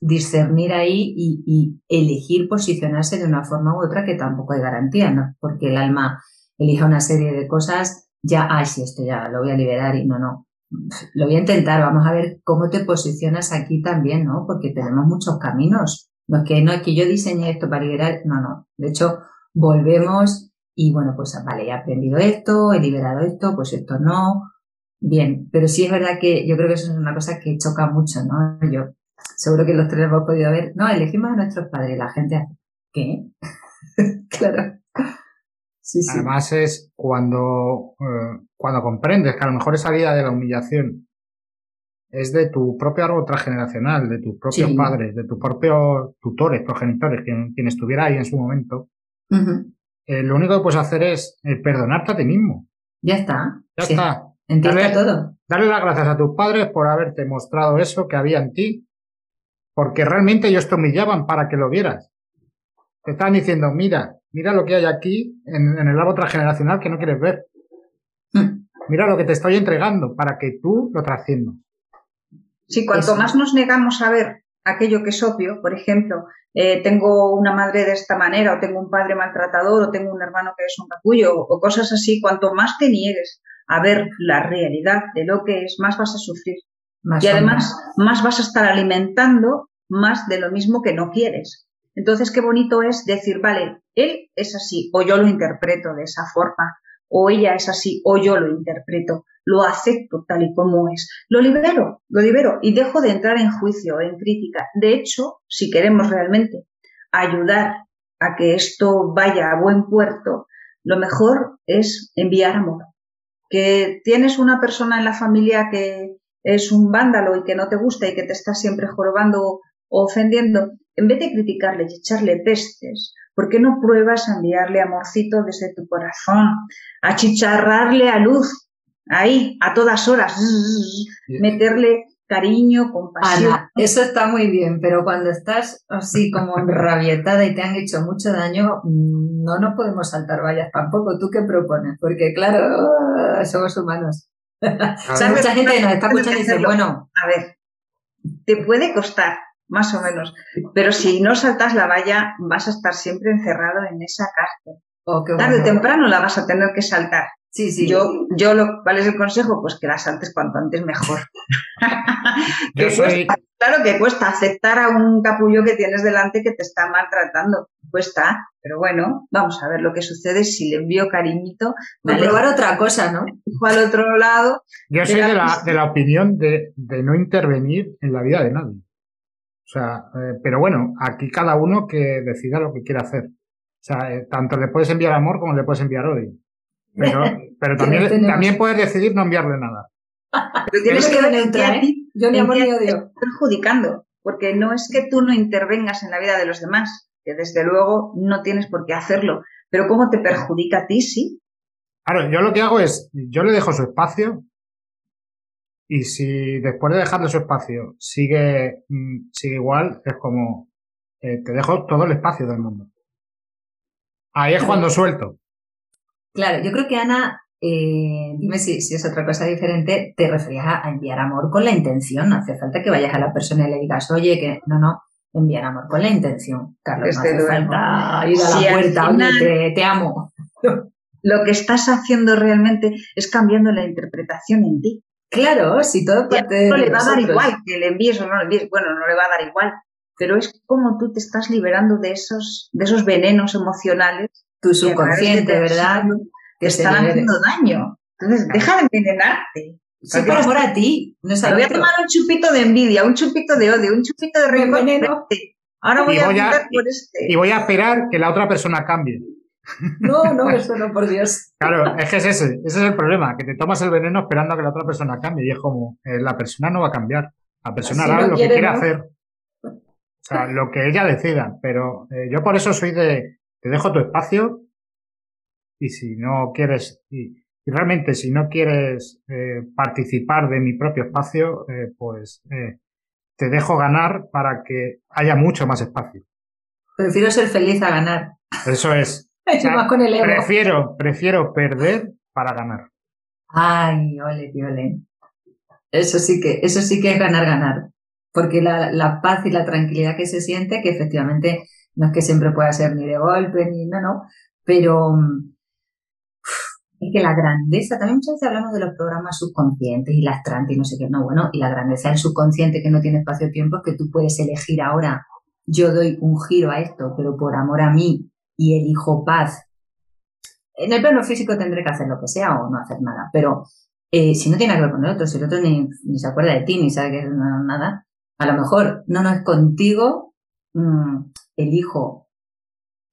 discernir ahí y, elegir posicionarse de una forma u otra que tampoco hay garantía, ¿no? Porque el alma elija una serie de cosas, ya, ay, sí, esto ya lo voy a liberar y no, no. Lo voy a intentar, vamos a ver cómo te posicionas aquí también, ¿no? Porque tenemos muchos caminos. No es que, no es que yo diseñe esto para liberar, no, no. De hecho, volvemos y bueno, pues vale, he aprendido esto, he liberado esto, pues esto no. Bien, pero sí es verdad que yo creo que eso es una cosa que choca mucho, ¿no? Yo seguro que los tres hemos podido ver, no, elegimos a nuestros padres, la gente hace, ¿qué? claro. Sí, sí. Además es cuando, eh, cuando comprendes que a lo mejor esa vida de la humillación es de tu propio árbol transgeneracional, de tus propios padres, de tus propios tutores, progenitores, quien, quien estuviera ahí en su momento, eh, lo único que puedes hacer es eh, perdonarte a ti mismo. Ya está. Ya está. Entiende todo. Darle las gracias a tus padres por haberte mostrado eso que había en ti, porque realmente ellos te humillaban para que lo vieras. Te estaban diciendo, mira, mira lo que hay aquí en, el árbol transgeneracional que no quieres ver. Hmm. Mira lo que te estoy entregando para que tú lo trasciendas. Sí, cuanto más nos negamos a ver aquello que es obvio, por ejemplo, eh, tengo una madre de esta manera, o tengo un padre maltratador, o tengo un hermano que es un capullo, o cosas así, cuanto más te niegues a ver la realidad de lo que es, más vas a sufrir. y además, más vas a estar alimentando más de lo mismo que no quieres. Entonces, qué bonito es decir, vale, él es así, o yo lo interpreto de esa forma, o ella es así, o yo lo interpreto lo acepto tal y como es, lo libero, lo libero y dejo de entrar en juicio, en crítica. De hecho, si queremos realmente ayudar a que esto vaya a buen puerto, lo mejor es enviar amor. Que tienes una persona en la familia que es un vándalo y que no te gusta y que te está siempre jorobando o ofendiendo, en vez de criticarle y echarle pestes, ¿por qué no pruebas a enviarle amorcito desde tu corazón, a chicharrarle a luz ahí, a todas horas, meterle cariño, compasión. Ana, eso está muy bien, pero cuando estás así como enrabietada y te han hecho mucho daño, no nos podemos saltar vallas tampoco. ¿Tú qué propones? Porque claro, somos humanos. o sea, mucha gente nos está escuchando y dice, bueno. A ver, te puede costar, más o menos, pero si no saltas la valla, vas a estar siempre encerrado en esa cárcel. Oh, Tarde o temprano la vas a tener que saltar. Sí, sí. Yo, yo lo, ¿cuál es el consejo? Pues que las antes cuanto antes mejor. claro que cuesta aceptar a un capullo que tienes delante que te está maltratando. Cuesta, pero bueno, vamos a ver lo que sucede si le envío cariñito. a probar otra cosa, ¿no? al otro lado. Yo soy de la, de la opinión de, de, no intervenir en la vida de nadie. O sea, eh, pero bueno, aquí cada uno que decida lo que quiera hacer. O sea, eh, tanto le puedes enviar amor como le puedes enviar odio. Pero, pero también, también puedes decidir no enviarle nada. Pero tienes que neutra, ¿eh? Yo ni amor ni odio. Perjudicando, porque no es que tú no intervengas en la vida de los demás, que desde luego no tienes por qué hacerlo, pero cómo te perjudica a ti, sí. Claro, yo lo que hago es, yo le dejo su espacio y si después de dejarle su espacio sigue, mm, sigue igual, es como, eh, te dejo todo el espacio del mundo. Ahí es cuando suelto. Claro, yo creo que Ana, eh, dime si, es otra cosa diferente, te referías a, enviar amor con la intención, no hace falta que vayas a la persona y le digas, oye, que no, no, enviar amor con la intención, Carlos, no hace falta ir a la puerta, oye, te, amo. Lo que estás haciendo realmente es cambiando la interpretación en ti. Claro, si todo parte No le va a dar igual que le envíes o no le envíes, bueno, no le va a dar igual, pero es como tú te estás liberando de esos, de esos venenos emocionales tu subconsciente, ¿verdad? Te están haciendo daño. Entonces, deja de envenenarte. Sí, por amor a ti. No voy a tomar un chupito de envidia, un chupito de odio, un chupito de rencor. Ahora voy, a, por este. Y voy a esperar que la otra persona cambie. No, no, eso no, por Dios. Claro, es que es ese, ese es el problema, que te tomas el veneno esperando a que la otra persona cambie y es como, eh, la persona no va a cambiar, la persona hará lo que quiere hacer, o sea, lo que ella decida, pero eh, yo por eso soy de, te dejo tu espacio y si no quieres, y, realmente si no quieres eh, participar de mi propio espacio, pues te dejo ganar para que haya mucho más espacio. Prefiero ser feliz a ganar. Eso es. prefiero, prefiero perder para ganar. Ay, ole, ole. Eso sí que, eso sí que es ganar, ganar. Porque la, la paz y la tranquilidad que se siente, que efectivamente no es que siempre pueda ser ni de golpe, ni no, no, pero mm, es que la grandeza, también muchas veces hablamos de los programas subconscientes y las trans y no sé qué, no, bueno, y la grandeza del subconsciente que no tiene espacio-tiempo es que tú puedes elegir ahora, yo doy un giro a esto, pero por amor a mí y elijo paz. En el plano físico tendré que hacer lo que sea o no hacer nada, pero eh, si no tiene que ver con el otro, si el otro ni, se acuerda de ti, ni sabe que es nada, a lo mejor no, no es contigo, mm, elijo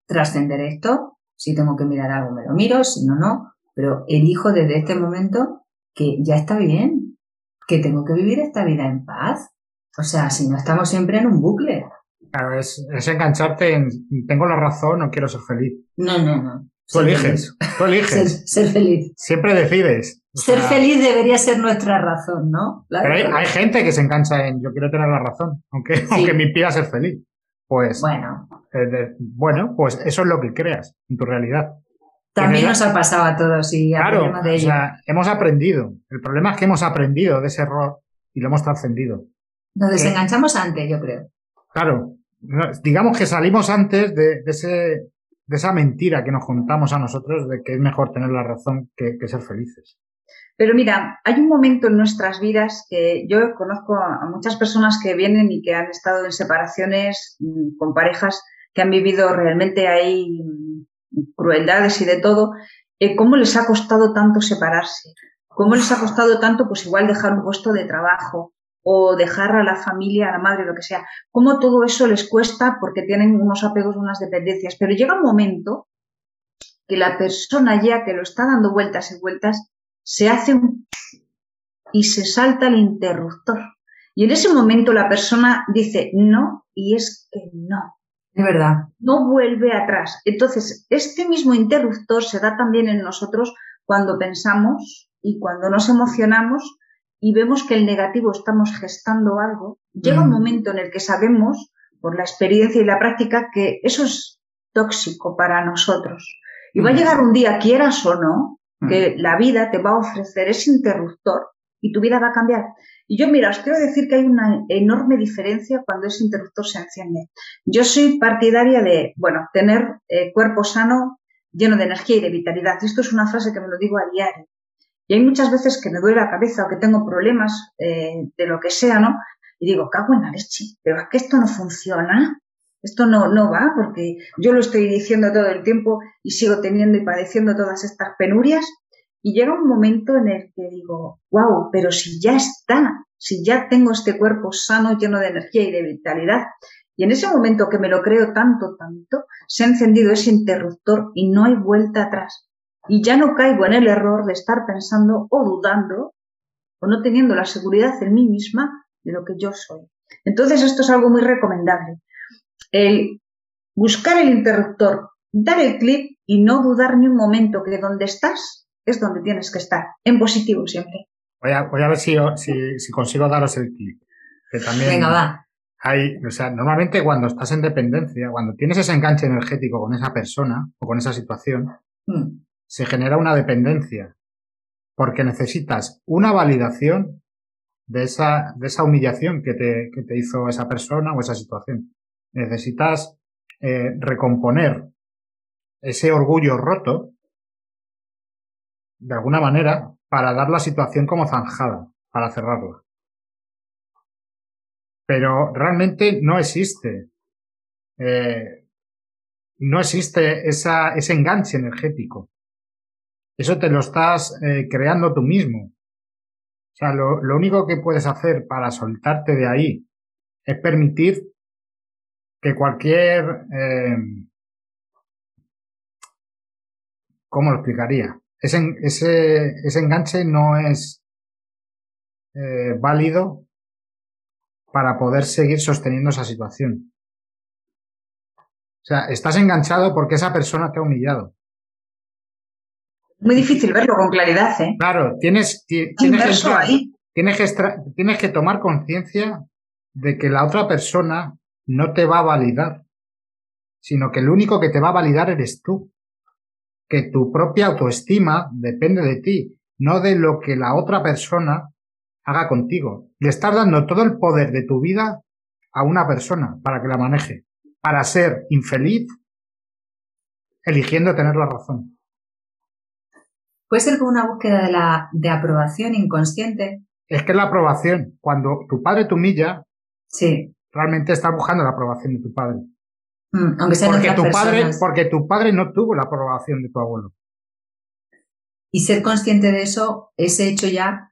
trascender esto, si tengo que mirar algo me lo miro, si no, no, pero elijo desde este momento que ya está bien, que tengo que vivir esta vida en paz. O sea, si no estamos siempre en un bucle. Claro, es, engancharte en tengo la razón o quiero ser feliz. No, no, no. Tú eliges, tú eliges. Ser, feliz. Siempre decides. ser feliz debería ser nuestra razón, ¿no? pero hay, gente que se engancha en yo quiero tener la razón, aunque, aunque me impida ser feliz. Pues, bueno. Eh, bueno, pues eso es lo que creas en tu realidad. También nos ha pasado a todos y claro, de ello. O sea, hemos aprendido. El problema es que hemos aprendido de ese error y lo hemos trascendido. Nos desenganchamos antes, yo creo. Claro. Digamos que salimos antes de, ese, de esa mentira que nos contamos a nosotros de que es mejor tener la razón que, ser felices. Pero mira, hay un momento en nuestras vidas que yo conozco a muchas personas que vienen y que han estado en separaciones mm, con parejas que han vivido realmente ahí crueldades y de todo, eh, ¿cómo les ha costado tanto separarse? ¿Cómo les ha costado tanto, pues igual dejar un puesto de trabajo o dejar a la familia, a la madre, lo que sea? ¿Cómo todo eso les cuesta porque tienen unos apegos, unas dependencias? Pero llega un momento que la persona ya que lo está dando vueltas y vueltas, se hace un... y se salta el interruptor. Y en ese momento la persona dice no y es que no. De verdad. No vuelve atrás. Entonces, este mismo interruptor se da también en nosotros cuando pensamos y cuando nos emocionamos y vemos que el negativo estamos gestando algo. Llega un mm. momento en el que sabemos, por la experiencia y la práctica, que eso es tóxico para nosotros. Y va a mm. llegar un día, quieras o no, que mm. la vida te va a ofrecer ese interruptor y tu vida va a cambiar. Y yo, mira, os quiero decir que hay una enorme diferencia cuando ese interruptor se enciende. Yo soy partidaria de, bueno, tener eh, cuerpo sano, lleno de energía y de vitalidad. Esto es una frase que me lo digo a diario. Y hay muchas veces que me duele la cabeza o que tengo problemas eh, de lo que sea, ¿no? Y digo, cago en la leche, pero es que esto no funciona. Esto no, no va porque yo lo estoy diciendo todo el tiempo y sigo teniendo y padeciendo todas estas penurias y llega un momento en el que digo, wow, pero si ya está, si ya tengo este cuerpo sano, lleno de energía y de vitalidad. Y en ese momento que me lo creo tanto, tanto, se ha encendido ese interruptor y no hay vuelta atrás. Y ya no caigo en el error de estar pensando o dudando o no teniendo la seguridad en mí misma de lo que yo soy. Entonces esto es algo muy recomendable. El buscar el interruptor, dar el clic y no dudar ni un momento que donde estás es donde tienes que estar, en positivo siempre. Voy a, voy a ver si, si, consigo daros el clic. Que también Venga, va. Hay, o sea, normalmente cuando estás en dependencia, cuando tienes ese enganche energético con esa persona o con esa situación, hmm. Se genera una dependencia. Porque necesitas una validación de esa, de esa humillación que te, que te hizo esa persona o esa situación. Necesitas eh, recomponer ese orgullo roto de alguna manera, para dar la situación como zanjada, para cerrarla. Pero realmente no existe. Eh, no existe esa, ese enganche energético. Eso te lo estás eh, creando tú mismo. O sea, lo, único que puedes hacer para soltarte de ahí es permitir que cualquier... Eh, ¿Cómo lo explicaría? ese, ese, ese enganche no es eh, válido para poder seguir sosteniendo esa situación. O sea, estás enganchado porque esa persona te ha humillado. Muy difícil verlo con claridad, ¿eh? Claro, tienes, tienes, que, tienes, que, tienes que tomar conciencia de que la otra persona no te va a validar, sino que el único que te va a validar eres tú que tu propia autoestima depende de ti, no de lo que la otra persona haga contigo. Le estás dando todo el poder de tu vida a una persona para que la maneje, para ser infeliz eligiendo tener la razón. Puede ser como una búsqueda de, la, de aprobación inconsciente. Es que la aprobación, cuando tu padre te humilla, sí. realmente estás buscando la aprobación de tu padre. Mm, aunque sea porque tu personas. padre, porque tu padre no tuvo la aprobación de tu abuelo. Y ser consciente de eso, ese hecho ya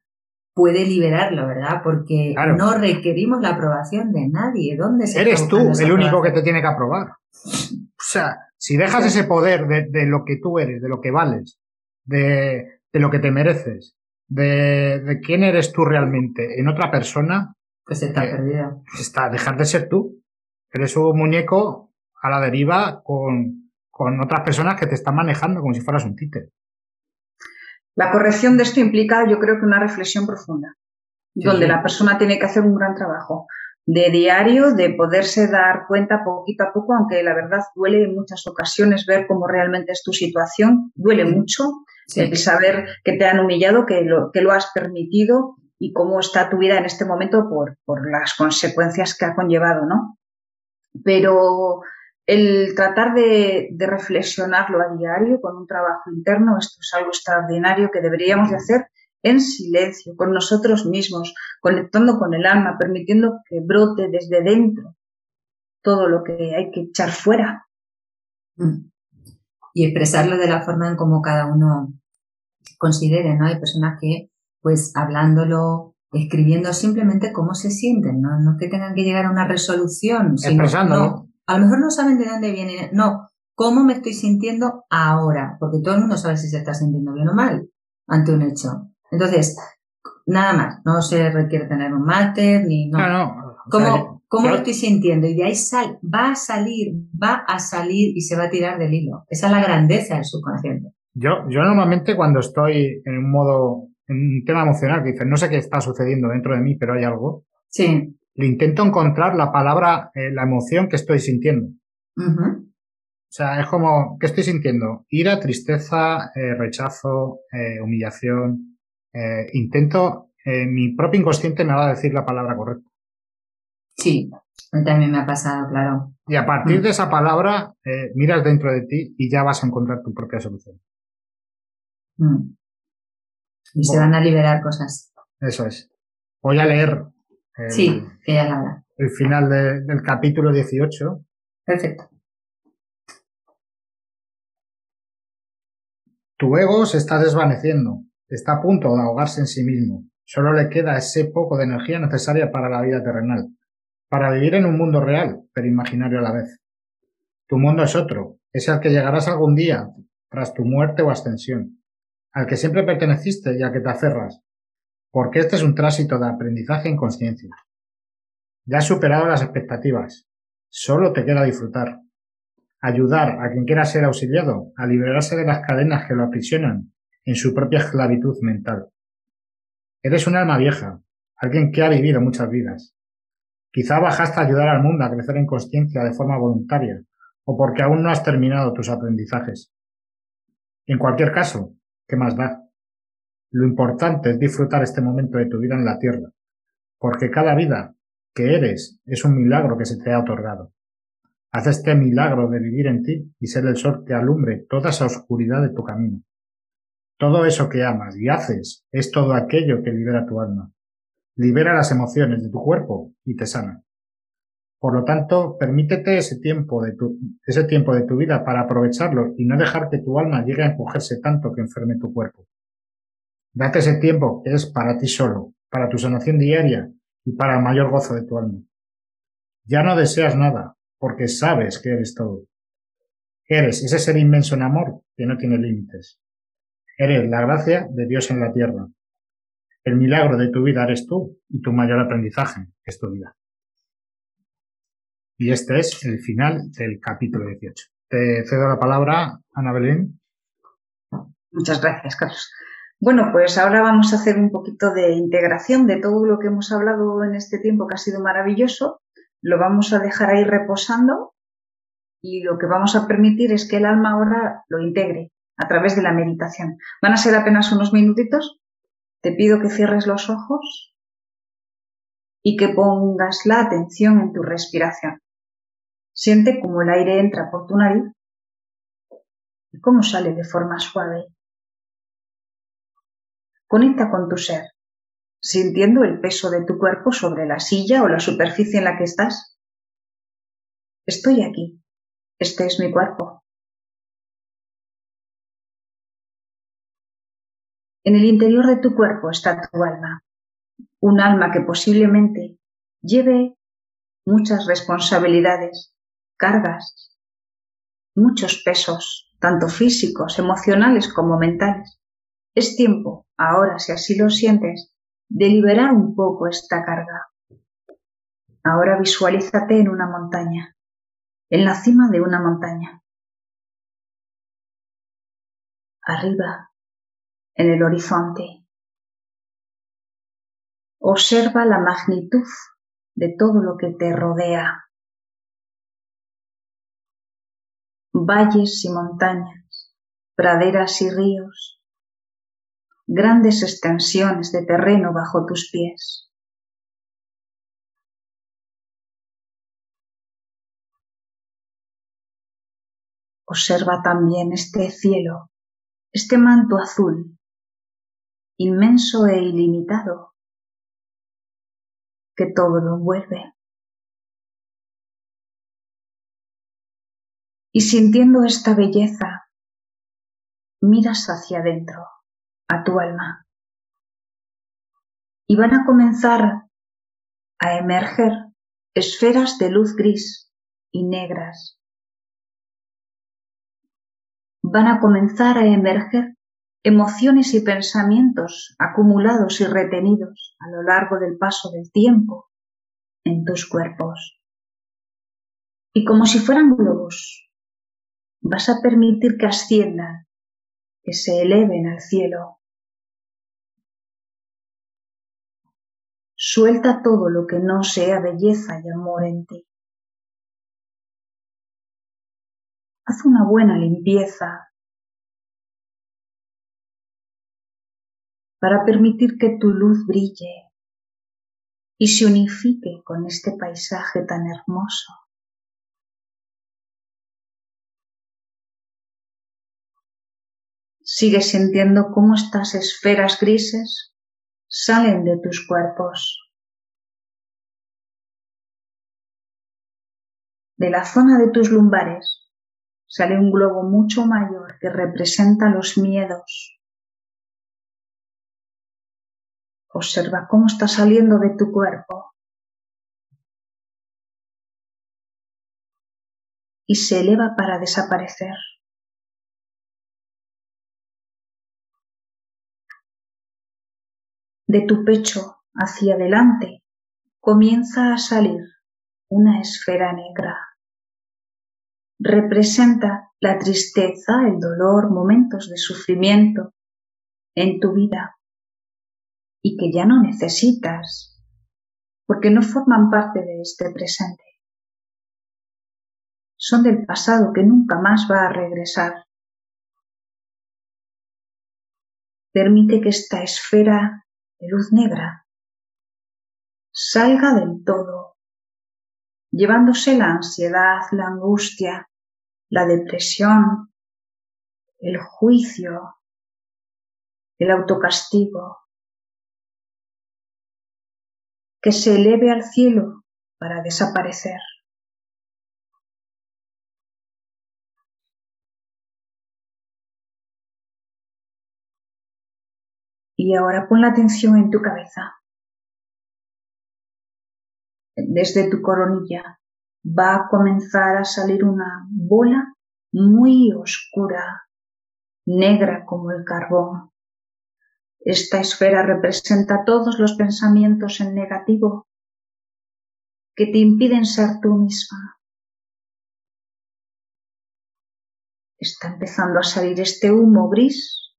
puede liberarlo, ¿verdad? Porque Claro. no requerimos la aprobación de nadie. ¿Dónde se Eres tú el único que te tiene que aprobar. O sea, si dejas ese poder de, de lo que tú eres, de lo que vales, de, de lo que te mereces, de, de quién eres tú realmente en otra persona, Pues está Eh, perdido. está dejar de ser tú. Eres un muñeco a la deriva con, con otras personas que te están manejando como si fueras un títere. La corrección de esto implica, yo creo que una reflexión profunda, Sí, donde sí. la persona tiene que hacer un gran trabajo de diario, de poderse dar cuenta poquito a poco, aunque la verdad duele en muchas ocasiones ver cómo realmente es tu situación, duele mucho Sí. el saber que te han humillado, que lo, que lo has permitido y cómo está tu vida en este momento por, por las consecuencias que ha conllevado, ¿no? Pero el tratar de, de reflexionarlo a diario con un trabajo interno, esto es algo extraordinario que deberíamos de hacer en silencio, con nosotros mismos, conectando con el alma, permitiendo que brote desde dentro todo lo que hay que echar fuera. Mm. Y expresarlo de la forma en como cada uno considere, ¿no? Hay personas que, pues, hablándolo, escribiendo simplemente cómo se sienten, ¿no? No es que tengan que llegar a una resolución, sino, no, a lo mejor no saben de dónde viene, no, cómo me estoy sintiendo ahora, porque todo el mundo sabe si se está sintiendo bien o mal ante un hecho. Entonces, nada más, no se requiere tener un máster, ni, no, No, no. ¿Cómo, cómo lo estoy sintiendo? Y de ahí sal, va a salir, va a salir y se va a tirar del hilo. Esa es la grandeza del subconsciente. Yo, yo normalmente cuando estoy en un modo, en un tema emocional que dices, no sé qué está sucediendo dentro de mí, pero hay algo, Sí. le intento encontrar la palabra, eh, la emoción que estoy sintiendo. O sea, es como, ¿qué estoy sintiendo? Ira, tristeza, eh, rechazo, eh, humillación. Intento, mi propio inconsciente me va a decir la palabra correcta. Sí, a mí también me ha pasado, claro. Y a partir Mm. de esa palabra, eh, miras dentro de ti y ya vas a encontrar tu propia solución. Mm. Y se van a liberar cosas. Eso es. Voy a leer el, Sí, que ya la el final de- del capítulo 18. Perfecto. Tu ego se está desvaneciendo, está a punto de ahogarse en sí mismo. Solo le queda ese poco de energía necesaria para la vida terrenal, para vivir en un mundo real, pero imaginario a la vez. Tu mundo es otro, es al que llegarás algún día, tras tu muerte o ascensión, al que siempre perteneciste y al que te aferras, porque este es un tránsito de aprendizaje en conciencia. Ya has superado las expectativas, solo te queda disfrutar, ayudar a quien quiera ser auxiliado a liberarse de las cadenas que lo aprisionan en su propia esclavitud mental. Eres un alma vieja, alguien que ha vivido muchas vidas. Quizá bajaste a ayudar al mundo a crecer en conciencia de forma voluntaria, o porque aún no has terminado tus aprendizajes. En cualquier caso, ¿qué más da? Lo importante es disfrutar este momento de tu vida en la tierra, porque cada vida que eres es un milagro que se te ha otorgado. Haz este milagro de vivir en ti y ser el sol que alumbre toda esa oscuridad de tu camino. Todo eso que amas y haces es todo aquello que libera tu alma. Libera las emociones de tu cuerpo y te sana. Por lo tanto, permítete ese tiempo de tu, ese tiempo de tu vida para aprovecharlo y no dejar que tu alma llegue a encogerse tanto que enferme tu cuerpo. Date ese tiempo que es para ti solo, para tu sanación diaria y para el mayor gozo de tu alma. Ya no deseas nada, porque sabes que eres todo. Eres ese ser inmenso en amor que no tiene límites. Eres la gracia de Dios en la tierra. El milagro de tu vida eres tú y tu mayor aprendizaje es tu vida. Y este es el final del capítulo 18. Te cedo la palabra, Ana Belén. Muchas gracias, Carlos. Bueno, pues ahora vamos a hacer un poquito de integración de todo lo que hemos hablado en este tiempo que ha sido maravilloso. Lo vamos a dejar ahí reposando y lo que vamos a permitir es que el alma ahora lo integre a través de la meditación. Van a ser apenas unos minutitos. Te pido que cierres los ojos y que pongas la atención en tu respiración. Siente cómo el aire entra por tu nariz y cómo sale de forma suave. Conecta con tu ser, sintiendo el peso de tu cuerpo sobre la silla o la superficie en la que estás. Estoy aquí. Este es mi cuerpo. En el interior de tu cuerpo está tu alma, un alma que posiblemente lleve muchas responsabilidades, cargas, muchos pesos, tanto físicos, emocionales como mentales. Es tiempo, ahora si así lo sientes, de liberar un poco esta carga. Ahora visualízate en una montaña, en la cima de una montaña. Arriba, en el horizonte. Observa la magnitud de todo lo que te rodea. Valles y montañas, praderas y ríos, grandes extensiones de terreno bajo tus pies. Observa también este cielo, este manto azul inmenso e ilimitado, que todo lo envuelve. Y sintiendo esta belleza, miras hacia adentro, a tu alma. Y van a comenzar a emerger esferas de luz gris y negras. Van a comenzar a emerger emociones y pensamientos acumulados y retenidos a lo largo del paso del tiempo en tus cuerpos. Y como si fueran globos, vas a permitir que asciendan, que se eleven al cielo. Suelta todo lo que no sea belleza y amor en ti. Haz una buena limpieza para permitir que tu luz brille y se unifique con este paisaje tan hermoso. Sigue sintiendo cómo estas esferas grises salen de tus cuerpos. De la zona de tus lumbares sale un globo mucho mayor que representa los miedos, Observa cómo está saliendo de tu cuerpo y se eleva para desaparecer. De tu pecho hacia adelante comienza a salir una esfera negra. Representa la tristeza, el dolor, momentos de sufrimiento en tu vida y que ya no necesitas, porque no forman parte de este presente. Son del pasado que nunca más va a regresar. Permite que esta esfera de luz negra salga del todo, llevándose la ansiedad, la angustia, la depresión, el juicio, el autocastigo, que se eleve al cielo para desaparecer. Y ahora pon la atención en tu cabeza. Desde tu coronilla va a comenzar a salir una bola muy oscura, negra como el carbón. Esta esfera representa todos los pensamientos en negativo que te impiden ser tú misma. Está empezando a salir este humo gris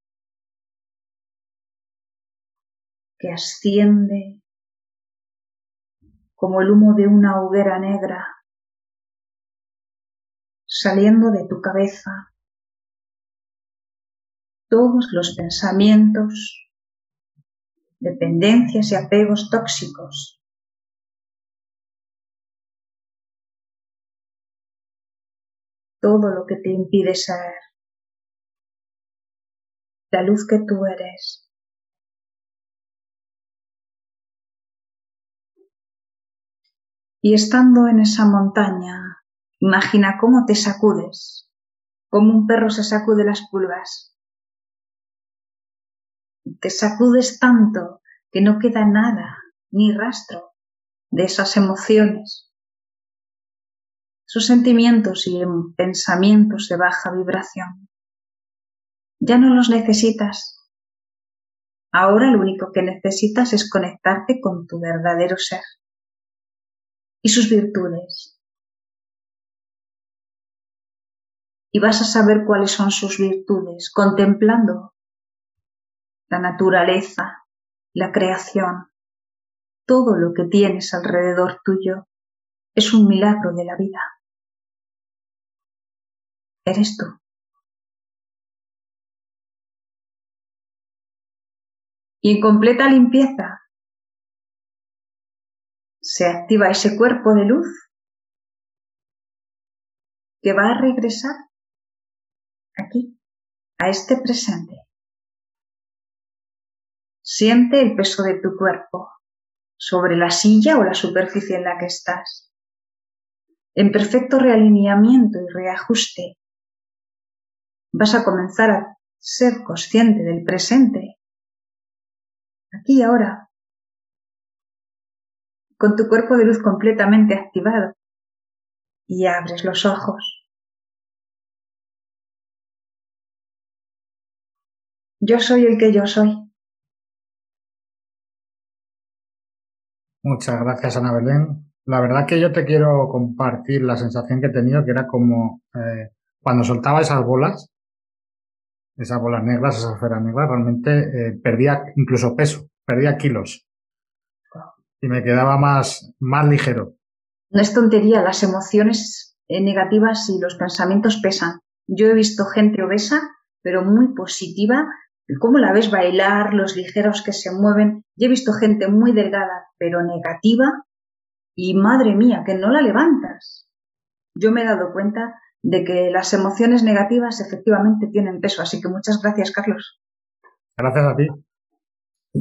que asciende como el humo de una hoguera negra, saliendo de tu cabeza todos los pensamientos, dependencias y apegos tóxicos. Todo lo que te impide ser la luz que tú eres. Y estando en esa montaña, imagina cómo te sacudes, como un perro se sacude las pulgas. Te sacudes tanto que no queda nada, ni rastro, de esas emociones, esos sentimientos y pensamientos de baja vibración. Ya no los necesitas. Ahora lo único que necesitas es conectarte con tu verdadero ser y sus virtudes. Y vas a saber cuáles son sus virtudes contemplando la naturaleza, la creación, todo lo que tienes alrededor tuyo es un milagro de la vida. Eres tú. Y en completa limpieza se activa ese cuerpo de luz que va a regresar aquí, a este presente. Siente el peso de tu cuerpo sobre la silla o la superficie en la que estás. En perfecto realineamiento y reajuste, vas a comenzar a ser consciente del presente, aquí y ahora, con tu cuerpo de luz completamente activado y abres los ojos. Yo soy el que yo soy. Muchas gracias, Ana Belén. La verdad que yo te quiero compartir la sensación que he tenido, que era como eh, cuando soltaba esas bolas, esas bolas negras, esas esferas negras, realmente eh, perdía incluso peso, perdía kilos y me quedaba más, más ligero. No es tontería, las emociones eh, negativas y los pensamientos pesan. Yo he visto gente obesa, pero muy positiva, cómo la ves bailar, los ligeros que se mueven. Yo he visto gente muy delgada, pero negativa, y madre mía, que no la levantas. Yo me he dado cuenta de que las emociones negativas efectivamente tienen peso, así que muchas gracias, Carlos. Gracias a ti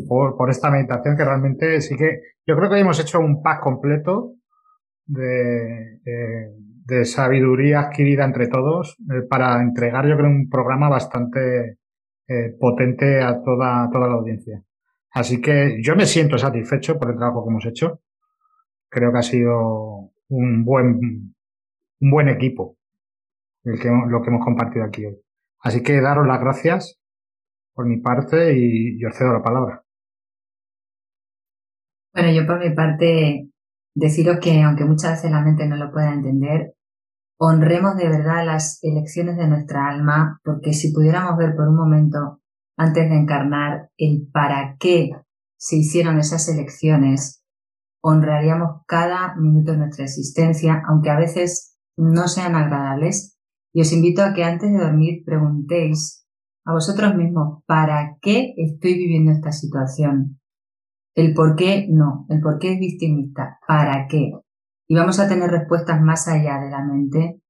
por, esta meditación que realmente sí que yo creo que hemos hecho un pack completo de, de, sabiduría adquirida entre todos eh, para entregar yo creo un programa bastante eh, potente a toda, toda la audiencia. Así que yo me siento satisfecho por el trabajo que hemos hecho. Creo que ha sido un buen, un buen equipo el que, lo que hemos compartido aquí hoy. Así que daros las gracias por mi parte y yo cedo la palabra. Bueno, yo por mi parte deciros que aunque muchas veces la mente no lo pueda entender, honremos de verdad las elecciones de nuestra alma, porque si pudiéramos ver por un momento antes de encarnar el para qué se hicieron esas elecciones, honraríamos cada minuto de nuestra existencia, aunque a veces no sean agradables. Y os invito a que antes de dormir preguntéis a vosotros mismos, ¿para qué estoy viviendo esta situación? El por qué no, el por qué es victimista, ¿para qué? Y vamos a tener respuestas más allá de la mente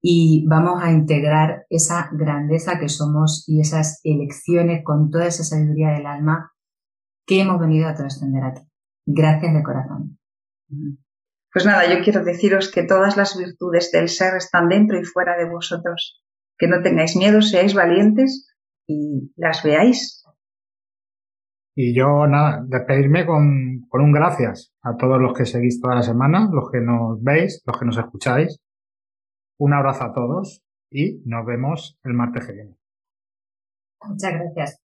y vamos a integrar esa grandeza que somos y esas elecciones con toda esa sabiduría del alma que hemos venido a trascender aquí. Gracias de corazón. Pues nada, yo quiero deciros que todas las virtudes del ser están dentro y fuera de vosotros. Que no tengáis miedo, seáis valientes y las veáis y yo, nada, despedirme con, con un gracias a todos los que seguís toda la semana, los que nos veis, los que nos escucháis. Un abrazo a todos y nos vemos el martes que viene. Muchas gracias.